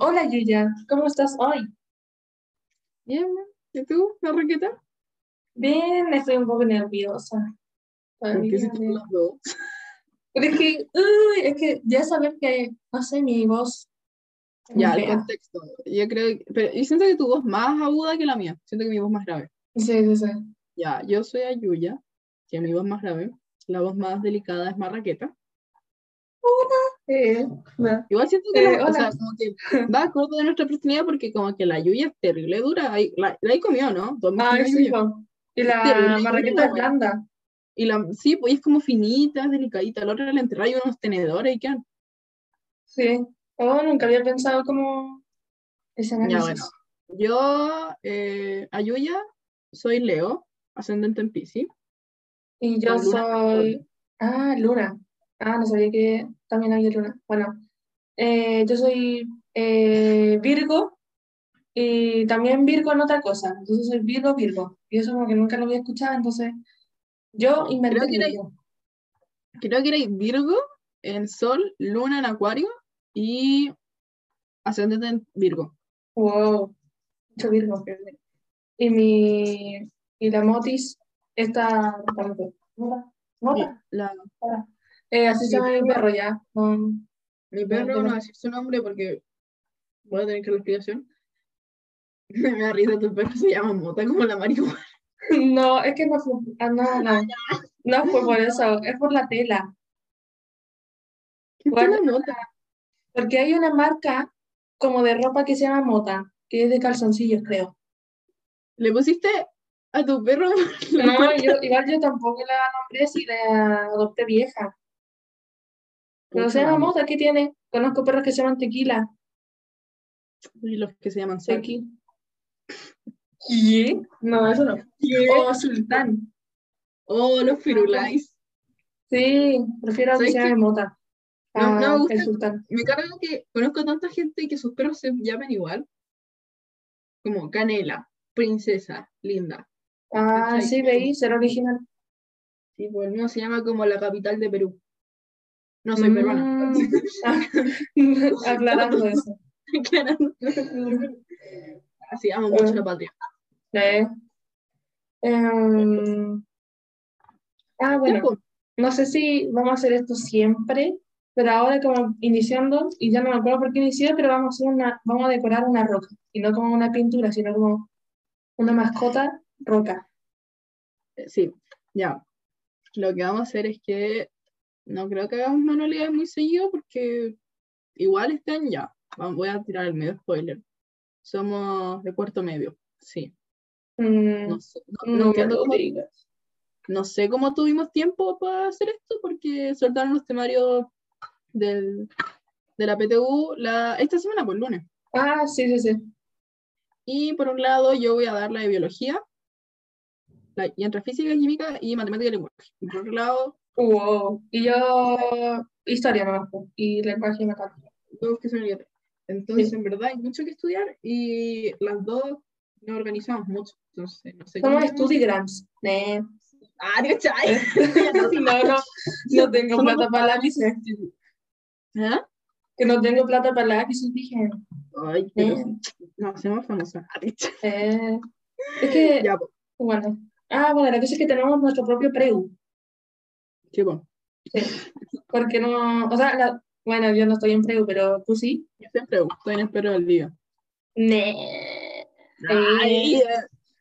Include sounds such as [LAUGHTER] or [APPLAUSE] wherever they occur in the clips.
Hola Yuya, ¿cómo estás hoy? Bien, ¿y tú, la raqueta? Bien, estoy un poco nerviosa. ¿Por qué si Todavía. tú las dos? Pero es que, uy, es que ya saber que, no sé, mi voz Ya, el contexto. Yo creo que, pero yo siento que tu voz es más aguda que la mía. Siento que mi voz es más grave. Sí, sí, sí. Ya, yo soy Ayuya, que mi voz es más grave. La voz más delicada es Marraqueta. Eh. Igual siento que, Eh, la- o sea, como que va acorde de nuestra personalidad porque como que la Yuya es terrible dura. Ahí- La, la he comido, ¿no? Comido sí. Y la marraqueta la es blanda. Y la, sí, pues es como finita, delicadita. La otra le enterráis unos tenedores y quedan. Sí. Oh, nunca había pensado como ese Ya, bueno. análisis. Yo, eh, Ayuya, soy Leo, ascendente en Piscis. Y yo luna soy. Ah, Luna. Ah, no sabía que también había Luna. Bueno, eh, yo soy eh, Virgo y también Virgo en otra cosa. Entonces soy Virgo, Virgo. Y eso como que nunca lo había escuchado, entonces yo inventé Creo que era- Virgo. Creo que eres Virgo en Sol, Luna en Acuario y ascendente en Virgo. Wow, mucho Virgo. Y mi. Y la Motis, espérate, ¿Mota? ¿Mota? La-. Eh, así se llama mi perro- ya. Mi perro, no voy a decir su nombre porque voy a tener que la explicación. [LAUGHS] Me da risa, tu perro se llama Mota como la marihuana. [LAUGHS] No, es que no fue, ah, no, no, no fue por eso, es por la tela, ¿Qué Bueno. Mota? porque hay una marca como de ropa que se llama Mota, que es de calzoncillos, creo. ¿Le pusiste a tu perro [LAUGHS] la No, yo, igual yo tampoco la nombré si la adopté vieja, pero se Pucha llama madre. Mota, ¿qué tiene? Conozco perros que se llaman Tequila, Y los que se llaman Sol. Tequi. ¿Qué? No, eso no. O Sultán. Oh, los firulais. Sí, prefiero que ¿Sabes se llame Mota. No, no me gusta. el Sultán. Me carga que conozco tanta gente que sus perros se llaman igual. Como Canela, Princesa, Linda. Ah, sí, veí, ser original. Sí, pues el mío se llama como la capital de Perú. No soy peruana. Mm. [LAUGHS] Aclarando eso. Claro. Así amo mucho la patria. Sí. Em, ah, bueno, no sé si vamos a hacer esto siempre, pero ahora como iniciando, y ya no me acuerdo por qué inicié, pero vamos a hacer una, vamos a decorar una roca, y no como una pintura, sino como una mascota roca. Sí, ya. Lo que vamos a hacer es que no creo que hagamos manualidades muy seguido porque igual están ya. Voy a tirar el medio spoiler. Somos de cuarto medio, sí. Mm, No sé, no- no entiendo cómo, no sé cómo tuvimos tiempo para hacer esto porque soltaron los temarios del, de la PTU la, esta semana, por lunes. Ah, sí, sí, sí. Y por un lado, yo voy a dar la de biología, la, y entre física, química y matemática y lenguaje. Por otro lado, Wow. Y yo, historia nomás, y lenguaje y matemática. dos que son. Entonces, Sí. en verdad, hay mucho que estudiar y las dos nos organizamos mucho. Entonces, no sé Somos estudigrams. Nee. Ah, ¿cachai? [LAUGHS] No, no, [LAUGHS] no tengo plata para lápices. ¿Ah? Que no tengo plata para lápices, dije. Ay, pero Eh. no, hacemos famosa. Eh, es que, Ya, pues, bueno. Ah, bueno, la cosa es que tenemos nuestro propio preu. Qué bueno. Sí. Porque no, o sea, la- bueno, yo no estoy en preu, pero tú sí. Yo siempre estoy en espero del día. Nee. Ay,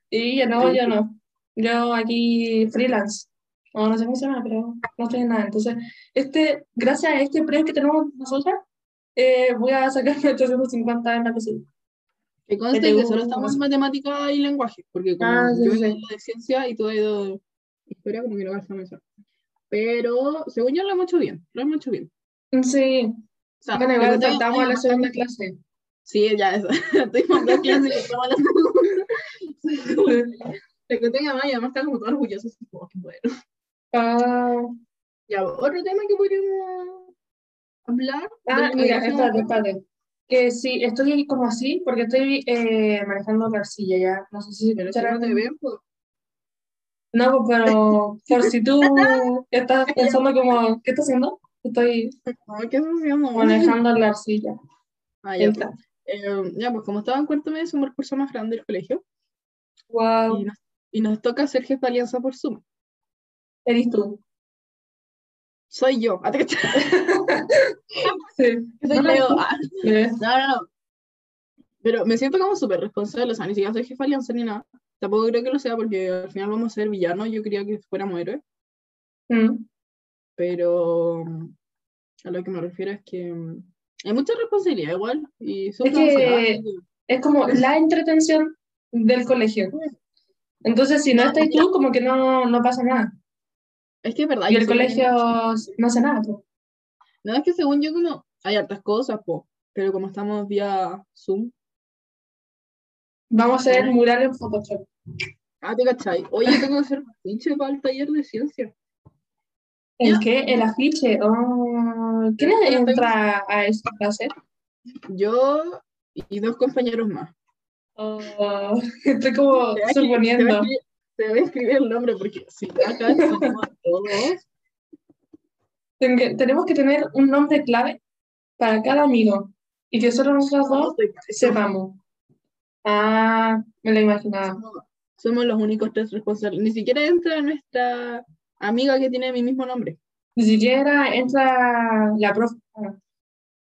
Y yo no, yo no. Yo aquí freelance. O no sé cómo se llama, pero no estoy en nada. Entonces, este, gracias a este preu que tenemos nosotras, eh, voy a sacar 850 en la cocina. que conste que solo estamos no en matemática y lenguaje, porque como Ah, sí, yo he sí. ido de ciencia y tú has ido de historia, como que no gastamos eso. Pero según yo lo hemos hecho bien, lo hemos hecho bien. Sí. O sea, Bueno, igual saltamos a la segunda clase. Sí, ya eso. Tuvimos dos clases y estamos la segunda. Te [LAUGHS] conté que además, además está como todo orgulloso. así como que bueno. Ah, Ya, otro tema que podríamos hablar. ah, mira, espérate, espérate. Que sí, estoy como así porque estoy eh, manejando la arcilla ya. No sé si se Pero si no te ven, pues. No, pues, pero por si tú estás pensando como, ¿qué estás haciendo? Estoy ¿qué haciendo? manejando la arcilla. [LAUGHS] Ah, ya. Esta. Eh, ya, pues como estaba en cuarto medio, somos el curso más grande del colegio Wow, y nos, y nos toca ser jefe de alianza por Zoom. eres tú. Soy yo. Ah. [LAUGHS] Sí. Soy No, [LAUGHS] No, no, no. Pero me siento como súper responsable, o sea, ni siquiera soy jefa de alianza ni nada. Tampoco creo que lo sea porque al final vamos a ser villanos, yo quería que fuéramos héroes, mm. pero mm, a lo que me refiero es que mm, hay mucha responsabilidad igual y Es que- Es como la entretención del colegio. Entonces, si no estás tú, como que no, no pasa nada. Es que es verdad. Y el colegio no hace nada. po. No, es que según yo como hay hartas cosas, po, pero como estamos vía Zoom, Vamos a hacer Ah. mural en Photoshop. Ah, te cachai. Oye, tengo que hacer pinche para el taller de ciencia. ¿El Ya. qué? El afiche. Oh, ¿Quién entra a esa clase? Yo y dos compañeros más. Oh, [LAUGHS] estoy como suponiendo. Te voy a escribir, el nombre porque si acá [LAUGHS] escribimos todos. Ten- Tenemos que tener un nombre clave para cada amigo y que solo nosotros dos sepamos. Ah, me lo imaginaba. Somos, los únicos tres responsables. Ni siquiera entra nuestra amiga que tiene mi mismo nombre. Ni siquiera entra la profe. Ah,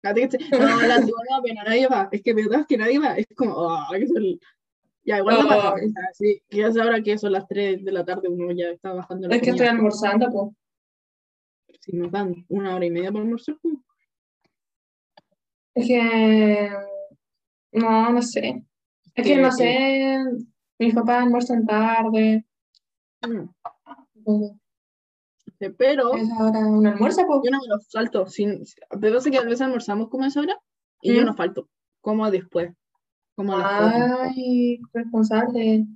La No, la [LAUGHS] antigua no, pero nadie va. Es que verdad es que nadie va. Es como, ah, que son- Ya, igual no pasa. Oh. sí, que es ahora que son las 3 de la tarde, uno ya está bajando la Es que estoy almorzando, pues. Si nos dan una hora y media para almorzar, pues, Es que no, no sé. Es que no sé, mis papás almuerzan tarde. mm. Sí, Pero Es ahora un almuerzo, pues. yo no me lo falto. Sin, pero sé que a veces almorzamos como a esa hora y yo ¿Mm? no falto. Como después. Como a. Ay, responsable.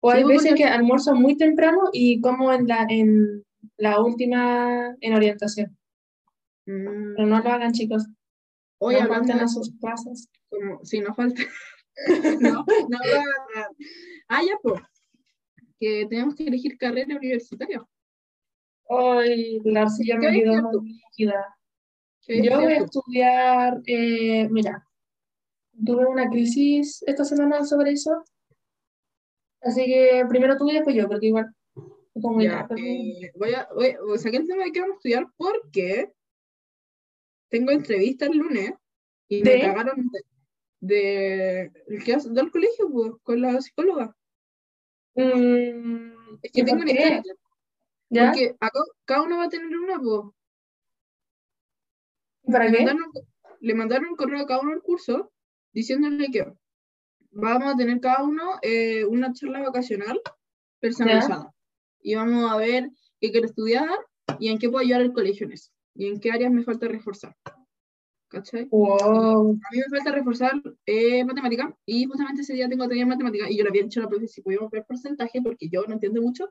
O hay Sí, veces que almuerzo muy temprano y como en la, en la última en orientación. Mm. Pero no lo hagan, chicos. Hoy no hablando falten a sus clases. como, si no falta. [LAUGHS] [LAUGHS] no, no lo hagan. Ah, ya, pues. Que tenemos que elegir carrera universitaria. Ay, la ¿Qué me a quedó líquida. ¿Qué Yo voy a estudiar, eh, mira, tuve una crisis esta semana sobre eso. Así que primero tú y después yo, porque igual. como Ya, eh, voy a, voy, o saqué el tema de que vamos a estudiar porque tengo entrevista el lunes y me ¿De? cagaron de, de- el que hace- del colegio pues, con la psicóloga. Mm, Es que ¿y tengo una historia, ¿Ya? Porque acá, cada uno va a tener una, pues. ¿Para Le qué? mandaron, le mandaron un correo a cada uno del curso diciéndole que vamos a tener cada uno eh, una charla vacacional personalizada. Y vamos a ver qué quiero estudiar y en qué puedo ayudar el colegio en eso. Y en qué áreas me falta reforzar. ¿Cachai? Wow. A mí me falta reforzar eh, matemática y justamente ese día tengo tarea matemática y yo le había dicho a la profe si podíamos ver porcentaje porque yo no entiendo mucho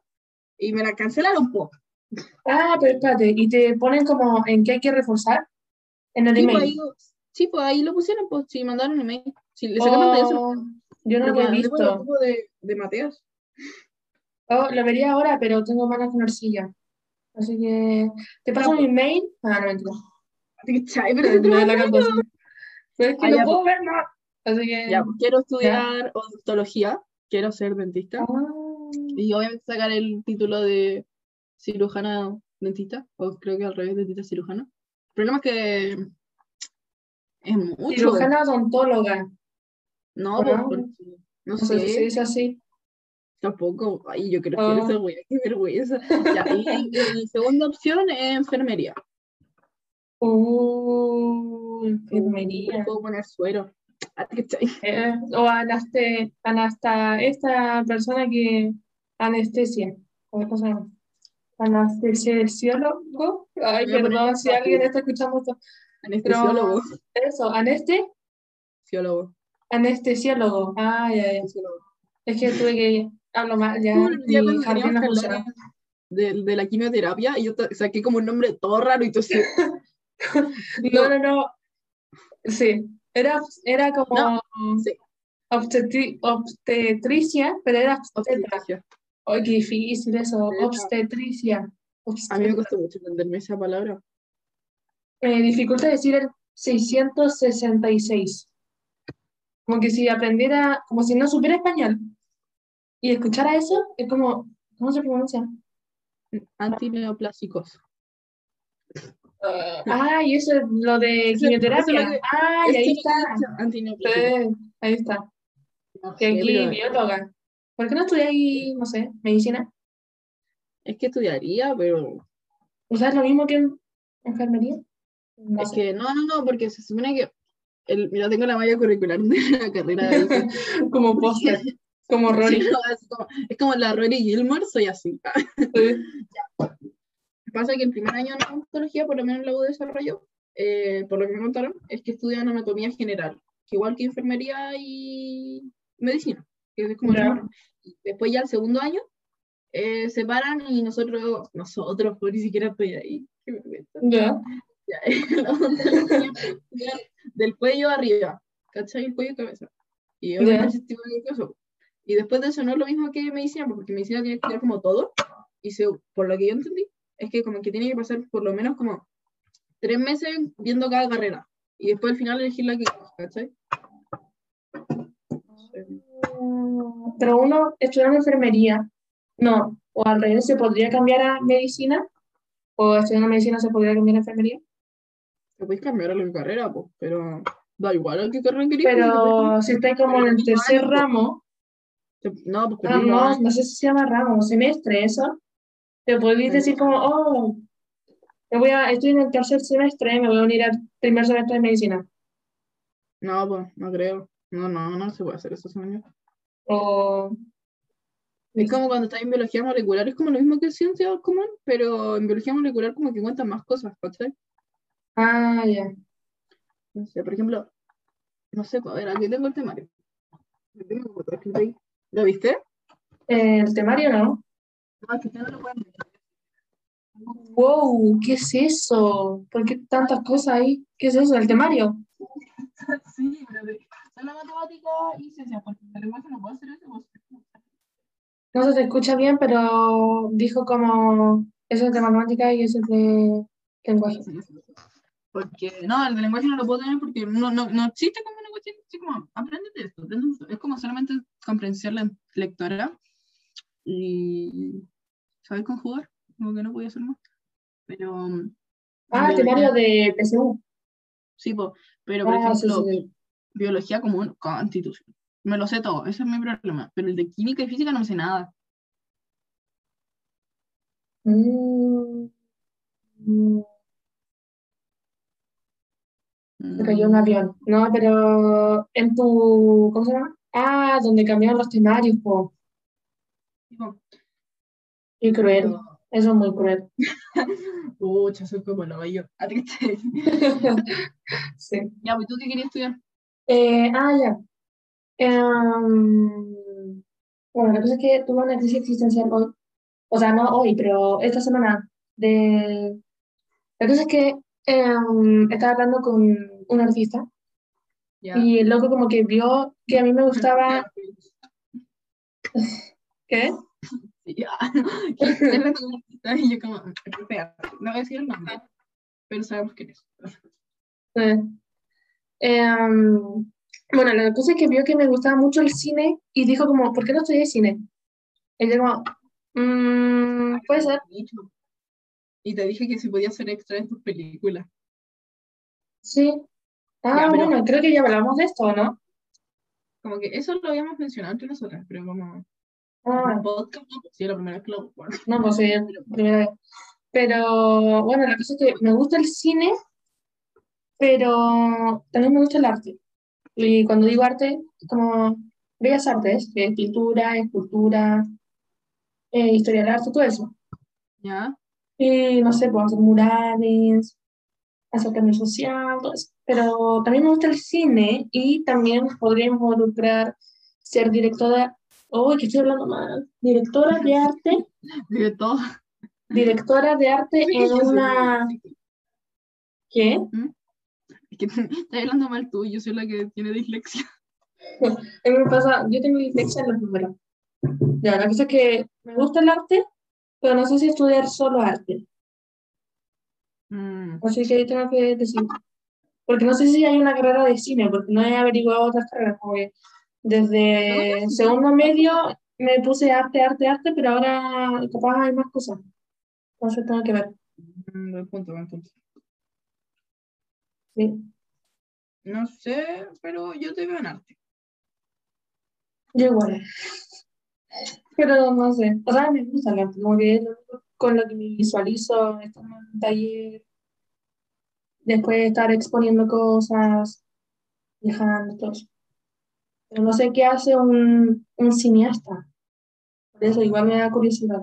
y me la cancelaron un poco. Ah, pero espérate, ¿y te ponen como en qué hay que reforzar? En el Sí, pues email. ahí, sí, pues ahí lo pusieron, pues sí, mandaron email. Sí, le sacaron de eso. Oh, yo no Lo lo he visto. de, de Mateas. Oh, lo vería ahora, pero tengo manos con arcilla. Así que, ¿te paso Ya, mi mail? Ah, no, mentira. ¿Cachai? Pero si te No, lo la mando. canto así. Pero es que no ya, puedo ver nada. Así que. Ya, pues, quiero estudiar odontología, quiero ser dentista Ah, y obviamente sacar el título de cirujana dentista, o creo que al revés, dentista cirujana. El problema es que es mucho. cirujana odontóloga. No, ¿o pues, no? porque- no No sé si se dice así. tampoco. Ay, yo quiero ser Oh. esa qué vergüenza. Ya, y segunda opción es enfermería. Uh, enfermería. Puedo poner suero. Ah. [LAUGHS] Eh, o anasta, esta persona que anestesia. ¿Cómo? Anestesiólogo. Ay, perdón si alguien está escuchando esto. Anestesiólogo. Eso, aneste, Fisiólogo. anestesiólogo. Ah, ya, ya. Es que tuve que hablo mal, ya. Mi jardín no hablar de, de la quimioterapia y yo saqué como un nombre todo raro y entonces [LAUGHS] [LAUGHS] No, no, no. Sí, era, era como No, sí. obstetri- obstetricia, pero era obstetricia. Ay, qué difícil eso, obstetricia. A mí me costó mucho entenderme esa palabra. Me dificulta decir el 666. Como que si aprendiera, como si no supiera español y escuchara eso, es como, ¿cómo se pronuncia? Antineoplásicos. Ah, y eso es lo de es lo quimioterapia. que- Ah, y ahí está. es lo que dice Antineoplásicos. Sí, ahí está. No Que sé, aquí pero bióloga. ¿Por qué no estudiáis, no sé, medicina? es que estudiaría, pero ¿O sea, es lo mismo que en enfermería? No es sé. que no, no, no, porque se supone que el, mira, tengo la malla curricular de la carrera de [LAUGHS] Como póster, como Rory. Sí, no, es, como, es como la Rory Gilmore, soy así. Sí. [LAUGHS] Pasa que el primer año de odontología, por lo menos en la U de desarrollo, eh, por lo que me contaron, es que estudian anatomía general, que igual que enfermería y medicina, que es como. Y Después ya el segundo año eh, se paran y nosotros, nosotros, pues ni siquiera estoy ahí. vergüenza. Ya. [LAUGHS] Del cuello arriba, ¿cachai? El cuello y cabeza. Y obviamente de cosas. Y después de eso no es lo mismo que medicina, porque medicina tiene que estudiar como todo. Y se- por lo que yo entendí, es que como que tiene que pasar por lo menos como tres meses viendo cada carrera. Y después al final elegir la que ¿cachai? Mm, Pero uno estudiando enfermería, no, o al revés, ¿se podría cambiar a medicina? ¿O estudiando medicina se podría cambiar a enfermería? Te puedes cambiar a la carrera, pues, pero da igual a qué carrera querés. pues, Pero si estáis como en el tercer ramo, No, pues ah, no, no sé si se llama ramo, semestre, eso, te podéis decir como, oh, me voy a, estoy en el tercer semestre, me voy a unir al primer semestre de medicina. No, pues, no creo. No, no, no se puede hacer eso, yo. O, Es como cuando estás en biología molecular, es como lo mismo que en ciencia común, pero en biología molecular como que cuentan más cosas, ¿cachai? ah, ya. No sé, por ejemplo, no sé, a ver, aquí tengo el temario. ¿Lo viste? El temario, ¿no? Wow, ¿qué es eso? ¿Por qué tantas cosas ahí? ¿Qué es eso? ¿El temario? [LAUGHS] Sí, pero solo matemática y ciencia, porque el lenguaje no puedo hacer eso. No se te escucha bien, pero dijo como eso es de matemática y eso es de lenguaje. Porque, no, el de lenguaje no lo puedo tener porque no, no, no existe como una cuestión así como, aprendete esto, aprende esto. Es como solamente comprensión le- lectora y saber conjugar, como que no podía hacer más. Pero, mm, Ah, biología- temario de PSU. Sí, po, pero por Ah, ejemplo, sí, sí. biología común, constitución. Me lo sé todo, ese es mi problema. Pero el de química y física no me sé nada. Mm, mm, Mm, se cayó un avión. No, pero en tu, ¿cómo se llama? Ah, donde cambiaron los temarios, po. Qué cruel. [LAUGHS] Eso es muy cruel. Pucha, soy como lo yo. ¿A ti qué te- Sí. Ya, pues tú qué querías estudiar? Eh, ah, ya. Em, bueno, la cosa es que tuve una crisis existencial hoy. O sea, no hoy, pero esta semana. De... La cosa es que em, estaba hablando con un artista y el loco como que vio que a mí me [LAUGHS] gustaba... ¿Qué? Ya. ¿Qué es lo que me gusta? Y yo como, espera, no voy a decir el nombre, pero sabemos quién es. Eh, em, bueno, la cosa es que vio que me gustaba mucho el cine y dijo como, ¿por qué no estudié cine? Y yo como, "Mm, puede ser. Y te dije que si podía ser extra en tus películas. Sí. Ah, Ya, pero- bueno, creo que ya hablamos de esto, ¿no? Como que eso lo habíamos mencionado entre nosotras, pero como Ah, podcast, no, pues sí, la primera vez que lo bueno. no, pues sí, primera vez. Pero bueno, la cosa es que me gusta el cine, pero también me gusta el arte. Y cuando digo arte, es como bellas artes, que es pintura, escultura, eh, historia del arte, todo eso. ¿Ya? Y no sé, puedo hacer murales, hacer cambio social, todo eso. Pero también me gusta el cine y también podría involucrar ser directora, uy, que estoy hablando mal, directora de arte, todo. directora de arte en una, ¿qué? Es que [LAUGHS] estás hablando mal tú, yo soy la que tiene dislexia. [LAUGHS] A mí me pasa, yo tengo dislexia en los números. Ya, la cosa es que me gusta el arte, pero no sé si estudiar solo arte. Mm, Así que ahí tengo que decir. porque no sé si hay una carrera de cine, porque no he averiguado otras carreras, como que desde segundo medio me puse arte, arte, arte, pero ahora capaz hay más cosas. Entonces tengo que ver. Mm, Buen punto, buen punto. Sí. No sé, pero yo te veo en arte. Yo igual. Pero no sé. O sea, me gusta el arte, como que con lo que me visualizo, estar en un taller, después estar exponiendo cosas, viajando, todo eso. No sé qué hace un, un cineasta. Por eso igual me da curiosidad.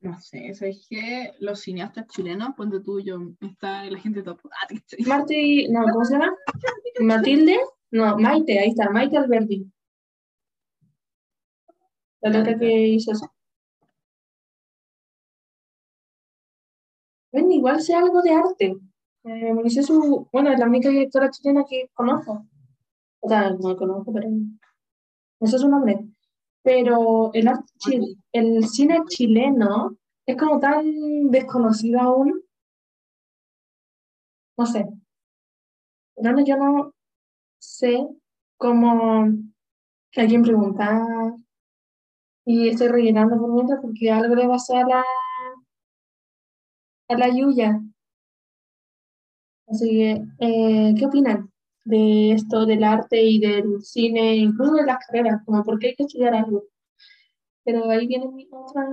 No sé, ¿sabes qué? Los cineastas chilenos, ponte tú, yo, está la gente top. [LAUGHS] Ah, Marti, no, ¿cómo se llama? Matilde, no, Maite, ahí está, Maite Alberti. La loca que hizo eso. Bueno, igual sé algo de arte. Eh, me hice su, bueno, es la única directora chilena que conozco. O sea, no conozco, pero no sé su nombre. Pero el el cine chileno es como tan desconocido aún. No sé. Pero yo no sé cómo a quién preguntar. Y estoy rellenando por mientras porque algo le pasó a la, a la Yuya. Así que, eh, ¿qué opinan de esto del arte y del cine, incluso de las carreras? Como por qué hay que estudiar algo. Pero ahí viene mi otra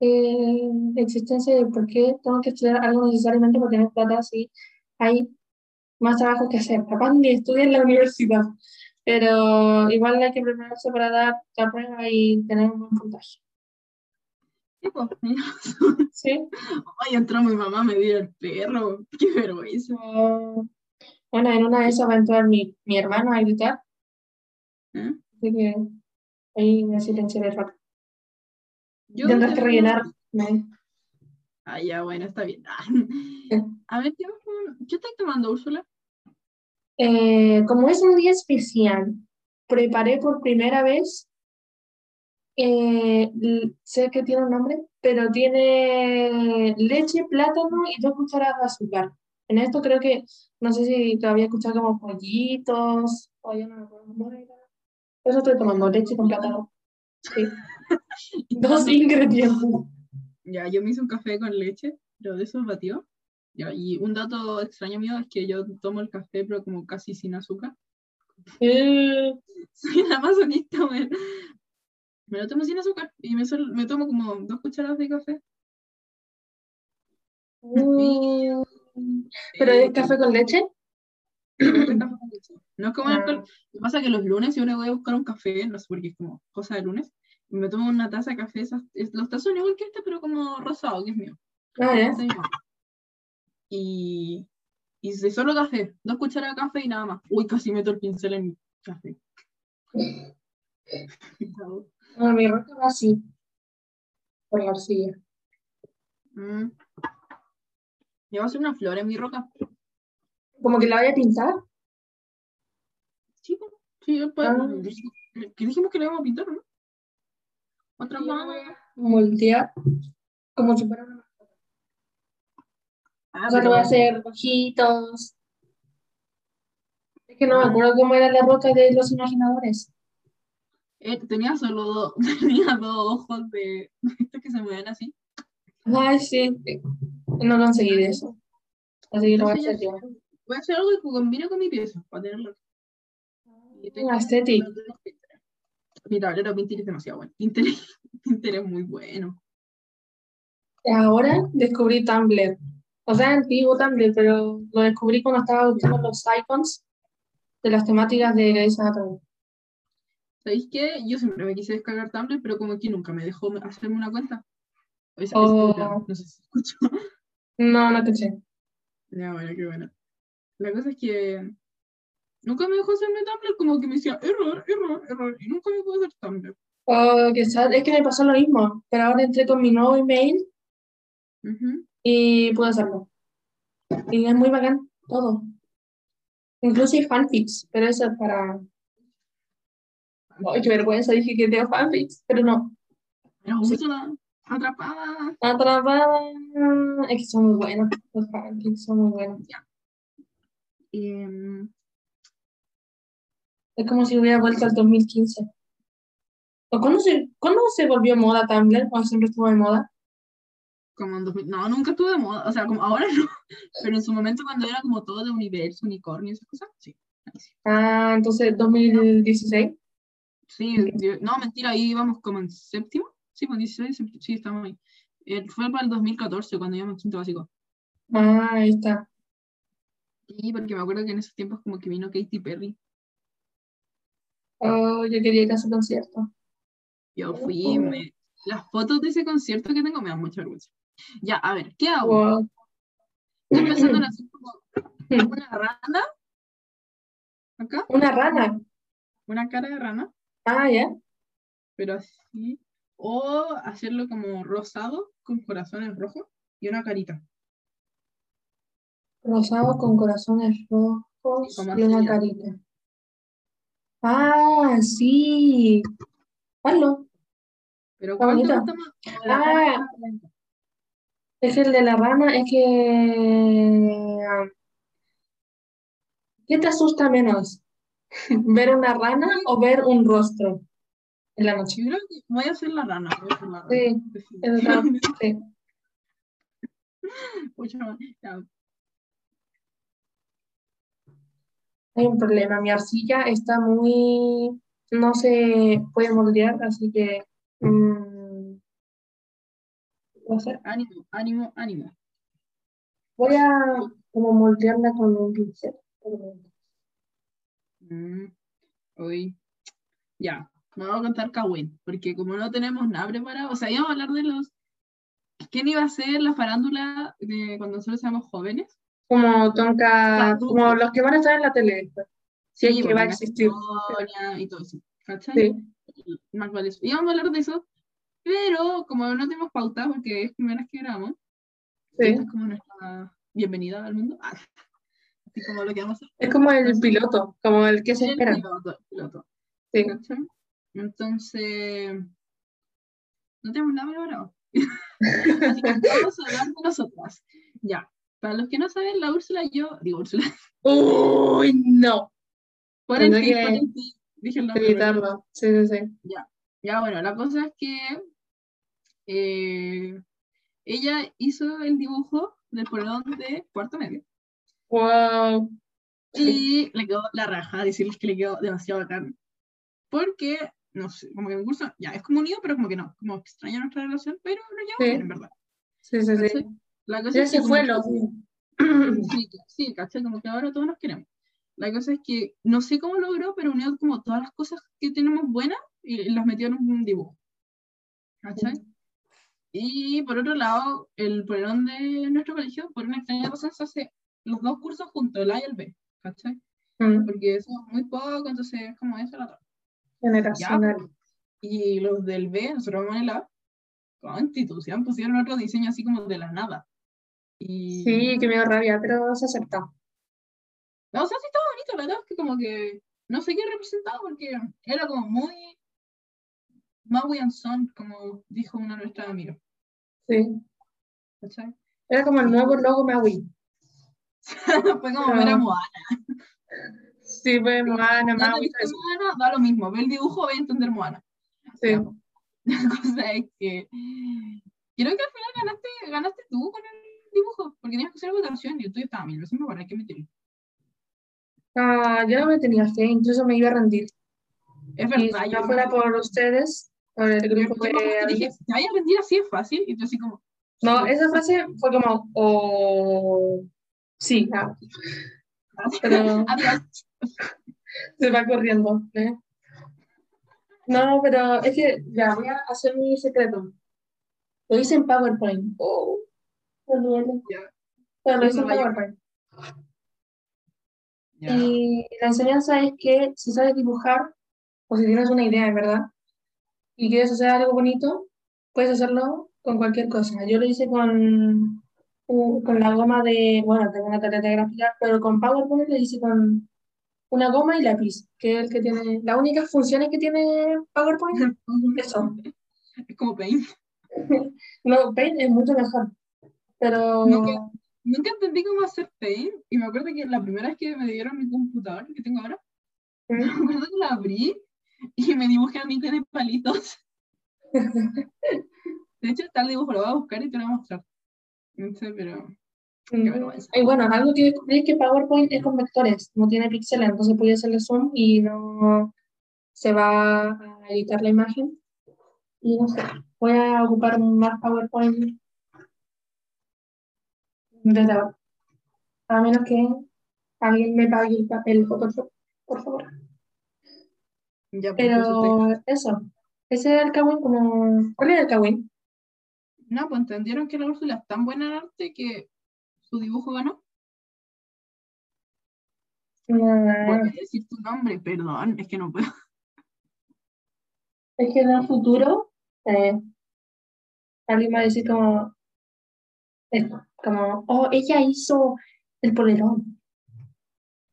eh, existencia de por qué tengo que estudiar algo necesariamente para tener plata si hay más trabajo que hacer. Capaz ni estudiar en la universidad, pero igual hay que prepararse para dar la prueba y tener un buen puntaje. Sí, pues. [LAUGHS] ¿Sí? Ay, entró mi mamá, me dio el perro. [LAUGHS] Qué vergüenza. Oh, Bueno, en una de esas va a entrar mi, mi hermano a gritar, ¿Eh? así que ahí me silenciaré el rato. Yo Tendrás que rellenar. Ah, ya, bueno, está bien. Sí. A ver, ¿qué, ¿qué estás tomando, Úrsula? Eh, como es un día especial, preparé por primera vez, eh, sé que tiene un nombre, pero tiene leche, plátano y dos cucharadas de azúcar. En esto creo que, no sé si te había escuchado como pollitos, o yo no me acuerdo cómo era. Eso estoy tomando, leche con plátano. Sí. [LAUGHS] Dos ingredientes. Ya, yo me hice un café con leche, pero de esos batió. Ya, y un dato extraño mío es que yo tomo el café, pero como casi sin azúcar. Eh, [LAUGHS] Soy una amazonista, weón. Me lo tomo sin azúcar y me, sol- me tomo como dos cucharadas de café. mm, ¿Pero es café con leche? No es como el Ah. alcohol. Lo que pasa es que los lunes yo me voy a buscar un café, no sé por qué es como cosa de lunes, y me tomo una taza de café. Esas, los tazos son igual que este, pero como rosado, que es mío. Ah, mamá. Y, y solo café, dos cucharadas de café y nada más. Uy, casi meto el pincel en mi café. [LAUGHS] Ah, mi roca va así, por la arcilla. Mm. ¿Le va a hacer una flor en mi roca? Como que la vaya a pintar. Sí, sí, después. Ah. Que dijimos que le íbamos a pintar, ¿no? Otra más. voy moldear como si fuera una Ah, O sea, voy a hacer ojitos. Es que no me acuerdo cómo era la roca de los imaginadores. Eh, tenía solo dos, [LAUGHS] tenía dos ojos de [LAUGHS] estos que se mueven así. Ay, sí. No conseguí eso. Así que lo voy a hacer yo. Voy a hacer algo que combine con mi pieza para tenerlo. Aesthetic. Mira, ahora Pinterest es demasiado bueno. Pinterest, [LAUGHS] Pinterest es muy bueno. Ahora descubrí Tumblr. O sea, antiguo Tumblr, pero lo descubrí cuando estaba buscando los icons de las temáticas de Grey's Anatomy. ¿Sabéis qué? Yo siempre me quise descargar Tumblr, pero como que nunca me dejó hacerme una cuenta. Es no sé si escucho. No, no caché. Ya, bueno, qué bueno. La cosa es que nunca me dejó hacerme Tumblr, como que me decía error, error, error, y nunca me pude hacer Tumblr. Oh, sad. Es que me pasó lo mismo, pero ahora entré con mi nuevo email y pude hacerlo. Y es muy bacán todo. Incluso hay fanfics, pero eso es para... Ay, qué vergüenza, dije que tengo fanfics, pero no. Pero Úrsula, atrapada. Atrapada. Es que son muy buenos, los fanfics son muy buenos. em, Es como si hubiera vuelto al 2015. ¿O cuándo se, cuándo se volvió moda Tumblr? ¿O siempre estuvo de moda? como en 2000, no, nunca estuve de moda, o sea, como ahora no, [LAUGHS] pero en su momento cuando era como todo de universo, unicornio, esas cosas, sí. Ah, entonces 2016. Sí, no, mentira, ahí íbamos como en séptimo, sí, pues 16, séptimo, sí, estamos ahí. Eh, fue para el 2014, cuando íbamos en quinto básico. Ah, ahí está. Y porque me acuerdo que en esos tiempos como que vino Katy Perry. Oh, yo quería ir a su concierto. Yo fui, me- las fotos de ese concierto que tengo me dan mucha vergüenza. Ya, a ver, ¿qué hago? Wow. Estoy pensando en [CLEARS THROAT] hacer como una rana, acá, Una rana. una cara de rana, Ah, ya. pero así, o hacerlo como rosado con corazones rojos y una carita. Rosado con corazones rojos y una carita. Ah, sí. Hazlo. Pero Está ¿cuál te bonito. gusta más? ¿O la Ah. Es el de la rana, es que... ah, ¿Qué te asusta menos? [LAUGHS] ¿Ver una rana o ver un rostro en la noche? Yo creo que voy a hacer la rana. voy a hacer la rana, Sí, es verdad, sí. [LAUGHS] Hay un problema, mi arcilla está muy... no se puede moldear, así que... mm, no sé. Ánimo, ánimo, ánimo. Voy a como moldearla con un pincel. Mm, Uy, ya, me voy a contar Kawin, porque como no tenemos nada preparado, o sea, íbamos a hablar de los. ¿Quién iba a ser la farándula de cuando nosotros éramos jóvenes? Como tonka, como los que van a estar en la tele. Si es Sí, que porque va a existir. y todo eso. ¿Cachai? Sí, Más vale eso. Íbamos a hablar de eso, pero como no tenemos pauta, porque es primera vez que grabamos, sí. esta es como nuestra bienvenida al mundo. Ah, así como lo que vamos a hacer. Es como el piloto, como el que se El espera. piloto, el piloto. Sí. ¿cachai? Entonces, no tenemos nada preparado. [LAUGHS] Así que vamos a hablar de nosotras. Ya, para los que no saben, la Úrsula yo, digo Úrsula, Uy, no. por el que por el dije el nombre, pero-. Sí, sí, sí. Ya, bueno, la cosa es que eh, ella hizo el dibujo del polerón de cuarto medio Wow. y le quedó la raja, decirles que le quedó demasiado bacán. Porque, no sé, como que mi curso ya es como unido, pero como que no, como extraña nuestra relación, pero lo llevamos Sí. bien, en verdad. Sí, sí, sí. La cosa es que fue lo. [CLEARS THROAT] Sí, sí, ¿cachai? Como que ahora todos nos queremos. La cosa es que no sé cómo logró, pero unió como todas las cosas que tenemos buenas y las metió en un dibujo. ¿Cachai? Y por otro lado, el polerón de nuestro colegio, por una extraña razón, se hace los dos cursos juntos, el A y el B. ¿Cachai? Mm, Porque somos muy poco, entonces es como eso la otra. Generacional. Y los del B, en el A, como institución, pusieron otro diseño así como de la nada. Y... Sí, que me dio rabia, pero se acepta. No, o sea, sí estaba bonito, la verdad es que como que no sé qué representaba porque era como muy Maui and Son, como dijo una de nuestras amigas. Sí. ¿Cachai? Era como el nuevo logo Maui. [LAUGHS] Fue como ver a Ah. Moana. Sí, pues Moana, Maui. Moana, da lo mismo, ve el dibujo, voy a entender Moana. Sí. [LAUGHS] La cosa es que creo que al final ganaste, ganaste tú con el dibujo, porque tenías que hacer votación y tuyo estaba mil veces mejor, hay que meterlo. Ah, yo no me tenía fe, incluso me iba a rendir. Es Y verdad, si yo no fuera por ustedes, por el yo- grupo yo de que dije, te vayas a rendir así es fácil, y tú así como, No, esa frase fue como, o sí, ah, pero [LAUGHS] se va corriendo. ¿eh? No, pero es que ya voy a hacer mi secreto. Lo hice en PowerPoint. Oh, me duele. Pero lo hice en PowerPoint. Y la enseñanza es que si sabes dibujar, o si tienes una idea, verdad, y quieres hacer algo bonito, puedes hacerlo con cualquier cosa. Yo lo hice con, con la goma de, bueno, tengo una tableta gráfica, pero con PowerPoint lo hice con una goma y lápiz, que es el que tiene, las únicas funciones que tiene PowerPoint, [LAUGHS] eso. Es como Paint. [LAUGHS] No, Paint es mucho mejor, pero Nunca- nunca entendí cómo hacer paint. Y me acuerdo que la primera vez que me dieron mi computador, que tengo ahora, ¿Mm? [LAUGHS] me acuerdo que la abrí y me dibujé a mí de palitos. De hecho, está el dibujo, lo voy a buscar y te lo voy a mostrar. No sé, pero. Qué vergüenza. Y bueno, algo que descubrí es que PowerPoint es con vectores, no tiene píxeles, entonces puede hacerle zoom y no se va a editar la imagen. Y no sé, voy a ocupar más PowerPoint. A menos que alguien me pague el papel Photoshop, por favor. Ya, pues, Pero eso, ese es el Kawin como... ¿Cuál es el Kawin? No, pues entendieron que la Úrsula es tan buena en arte que su dibujo ganó. Voy a decir tu nombre, perdón, es que no puedo. Es que en el futuro eh, alguien va a decir como, esto, como, oh, ella hizo el polerón.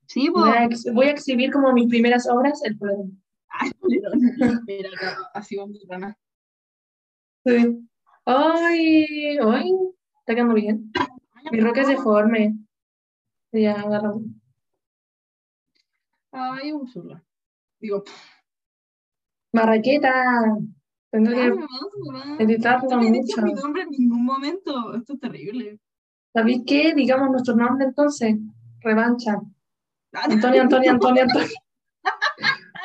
Sí, Voy a, pues. voy a exhibir como mis primeras obras el polerón. Ay, [LAUGHS] Mira, acá, así vamos a ganar. Sí. Ay, ay, está quedando bien. Mi roca es deforme. Ya, agarra. Ay, Úrsula. Digo, pff, Marraqueta. Tendré que editarlo No mucho. mi nombre en ningún momento. Esto es terrible. ¿Sabéis qué? Digamos nuestro nombre entonces. Revancha. Ah, Antonio, Antonio, Antonio, Antonio.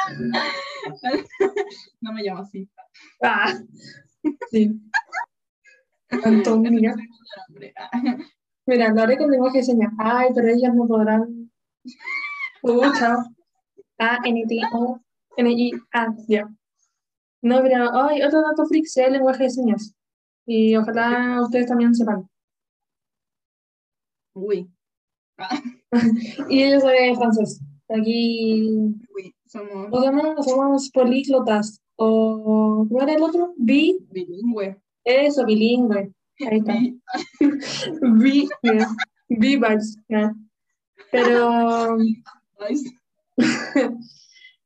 [LAUGHS] No me llamo así. Ah, sí. Antonio. Nombre. Mira, lo haré con lenguaje de señas. Ay, pero ellas no podrán. Pucha. A, N, T, O, N, I, A, ya. No, mira, ay, otro dato freak sea el lenguaje de señas. Y ojalá ustedes también sepan. Uy. Ah, [LAUGHS] Y yo soy francés. Aquí, uy, somos ¿cómo se llama? Somos políglotas. O, ¿cómo era el otro? Bi, bilingües. Eso, bilingüe. Ahí está. Bi, mira, Bivars, ya. Pero, [LAUGHS]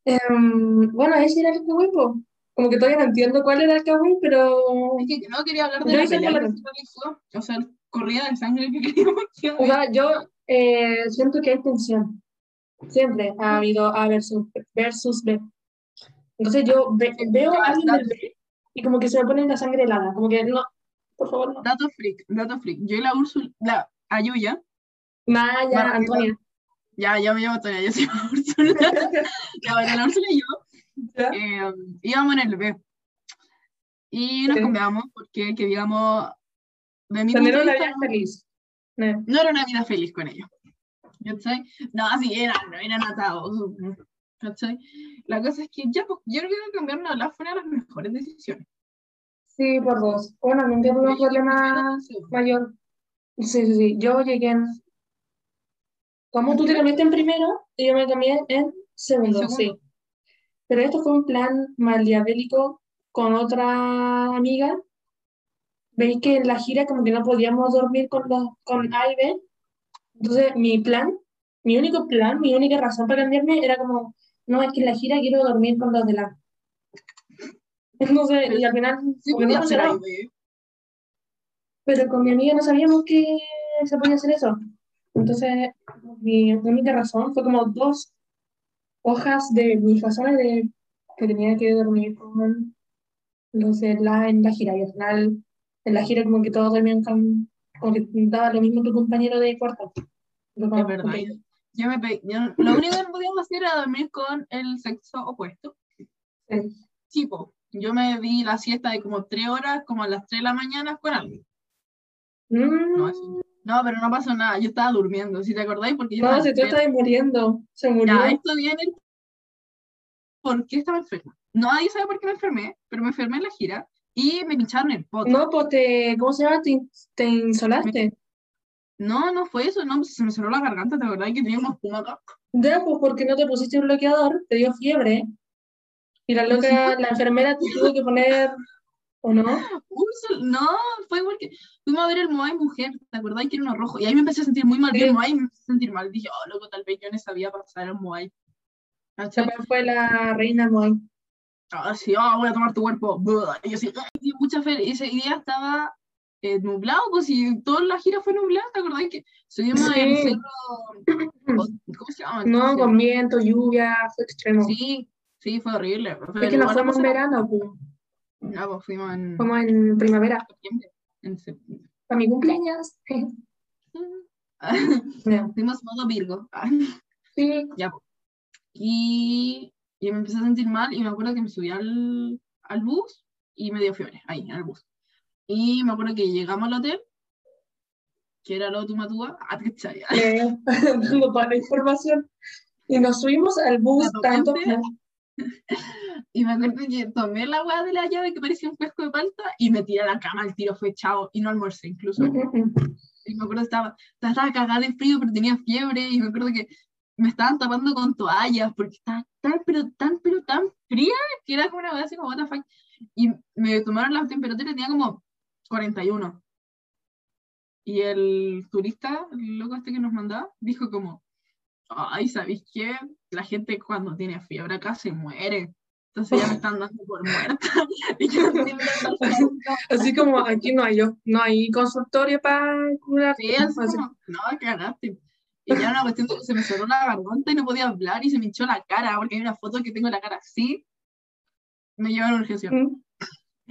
em, bueno, ese era el Kawaii. Como que todavía no entiendo cuál era el Kawaii, pero, Es que no quería hablar de Yo la pelea que realizó. O sea, corrida de sangre que queríamos que o sea, yo eh, siento que hay tensión. Siempre ha habido A versus, versus B. Entonces yo ve- veo a alguien del B y como que se me pone la sangre helada. Como que no, por favor, no. Dato freak, dato freak. Yo y la Úrsula, la Ayuya, Maya, Marraqueta. Antonia. ya, ya me llamo Antonia, yo soy la Úrsula. [LAUGHS] ya, bueno, la Úrsula y yo ¿Ya? eh, íbamos en el B. Y nos Sí. cambiamos porque queríamos, de mi Tener una vida feliz. Eh, no era una vida feliz con ellos. ¿Cachai? No, así eran, no eran atados. ¿Cachai? La cosa es que ya, pues, yo creo que cambiar una ola fue una de las mejores decisiones. Sí, por dos. Bueno, no tengo un problema mayor. Sí, sí, sí. Yo llegué en. Como tú te cambiaste en primero y yo me cambié en segundo, Segundo. sí. Pero esto fue un plan maquiavélico con otra amiga. Veis que en la gira como que no podíamos dormir con los con A y B. Entonces mi plan, mi único plan, mi única razón para cambiarme era como, no, es que en la gira quiero dormir con los de la. [LAUGHS] Entonces, y al final Sí, no ahí, güey. Pero con mi amiga no sabíamos que se podía hacer eso. Entonces, mi única razón fue como dos hojas de mis razones de que tenía que dormir con los de la, en la gira. Y al final, en la gira, como que todos dormían con, como que daba lo mismo tu compañero de cuarto. Fue como, Es verdad. Yo me pe- yo- lo único que podíamos hacer era dormir con el sexo opuesto. Sí. Tipo, yo me di la siesta de como tres horas, como a las 3 de la mañana con alguien. Mm, No, no, pero no pasó nada. Yo estaba durmiendo, si te acordáis, porque yo no, si tú estás muriendo, se murió. Ya, esto viene por qué estaba enferma. Nadie sabe por qué me enfermé, pero me enfermé en la gira y me pincharon el poto. No, pues te, ¿cómo se llama? Te, te insolaste. No, no fue eso, no, se me cerró la garganta, ¿te acordás que tenía como espuma acá? Ya, pues porque no te pusiste un bloqueador, te dio fiebre. Y la loca, la enfermera te tuvo que poner, ¿o no? No, fue igual que fuimos a ver el Moai Mujer, ¿te acordás que era uno rojo? Y ahí me empecé a sentir muy mal, Sí. el Moai me empecé a sentir mal. Dije, oh, loco, tal vez yo no sabía pasar el Moai. Después fue la reina Moai. Ah, sí, ah, voy a tomar tu cuerpo. Y yo así, mucha fe. Y ese día estaba eh, nublado, pues si toda la gira fue nublada, ¿te acordás que subimos Sí. el cerro? [CLEARS THROAT] ¿Cómo se llama? No, Sí. con viento, lluvia, fue extremo. Sí, sí, fue horrible. Fue Es que no igual fuimos en verano, pues. No, pues fuimos en Fuimos en primavera, septiembre. En septiembre. para mi cumpleaños. [LAUGHS] Ya. Fuimos modo Virgo. Sí, Ya, po. Y, y me empecé a sentir mal y me acuerdo que me subí al, al bus y me dio fiebre, ahí, en el bus. Y me acuerdo que llegamos al hotel, que era lo Tumatúa, [LAUGHS] ah, te cachai, [LAUGHS] eh, dando toda la información. Y nos subimos al bus La tanto. potente. [LAUGHS] y me acuerdo que tomé la hueá de la llave que parecía un pesco de palta y me tiré a la cama, el tiro fue chao, y no almorcé incluso. Y me acuerdo que estaba, estaba cagada de frío, pero tenía fiebre, y me acuerdo que me estaban tapando con toallas, porque estaba tan, pero tan, pero tan fría, que era como una cosa así como, what the fuck. Y me tomaron la temperatura y tenía como 41. Y el turista, el loco este que nos mandaba, dijo como, ay, ¿sabéis qué? La gente cuando tiene fiebre acá se muere. Entonces ya me están dando por muerta. [LAUGHS] y yo así como aquí no hay yo, no hay consultorio para curar. Sí, no, cagaste. Y ya era una cuestión de que se me cerró la garganta y no podía hablar y se me hinchó la cara, porque hay una foto que tengo la cara así. Me llevaron a urgencia. Mm.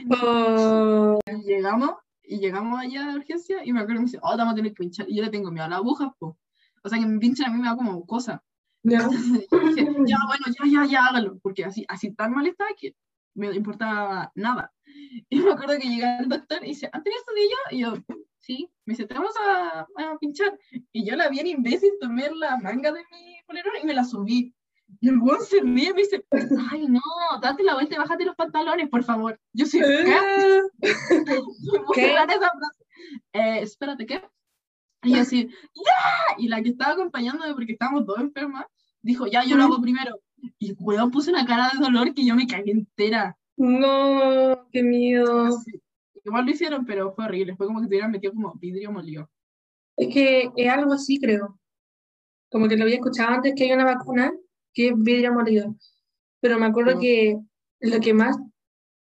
Oh, [LAUGHS] llegamos, y llegamos allá a urgencia y me acuerdo que me dice, oh, te vamos a tener que pinchar. Y yo le tengo miedo a las agujas, po. O sea, que me pinchan a mí me da como cosa. ya. [LAUGHS] Y dije, ya, bueno, ya, ya, ya, hágalo. Porque así, así tan mal estaba que me importaba nada. Y me acuerdo que llega el doctor y dice, ¿han tenido estudio? Y yo, sí. Me dice, te vamos a, a pinchar. Y yo la bien imbécil tomé la manga de mi polerón y me la subí. Y el weón se ríe y me dice, ay, no, date la vuelta y bájate los pantalones, por favor. Yo soy, [LAUGHS] ¿qué? Eh, ¿Cómo ¿Qué? frase? Eh, espérate, ¿qué? Y yo así, ¡ya! Y la que estaba acompañándome, porque estábamos dos enfermas, dijo, ya, yo lo hago primero. Y el weón puso una cara de dolor que yo me cagué entera. No, qué miedo. Igual lo hicieron, pero fue horrible. Fue como que te hubieran metido como vidrio molido. Es que es algo así, creo. Como que lo había escuchado antes que hay una vacuna que es vidrio molido. Pero me acuerdo Mm. que lo que más,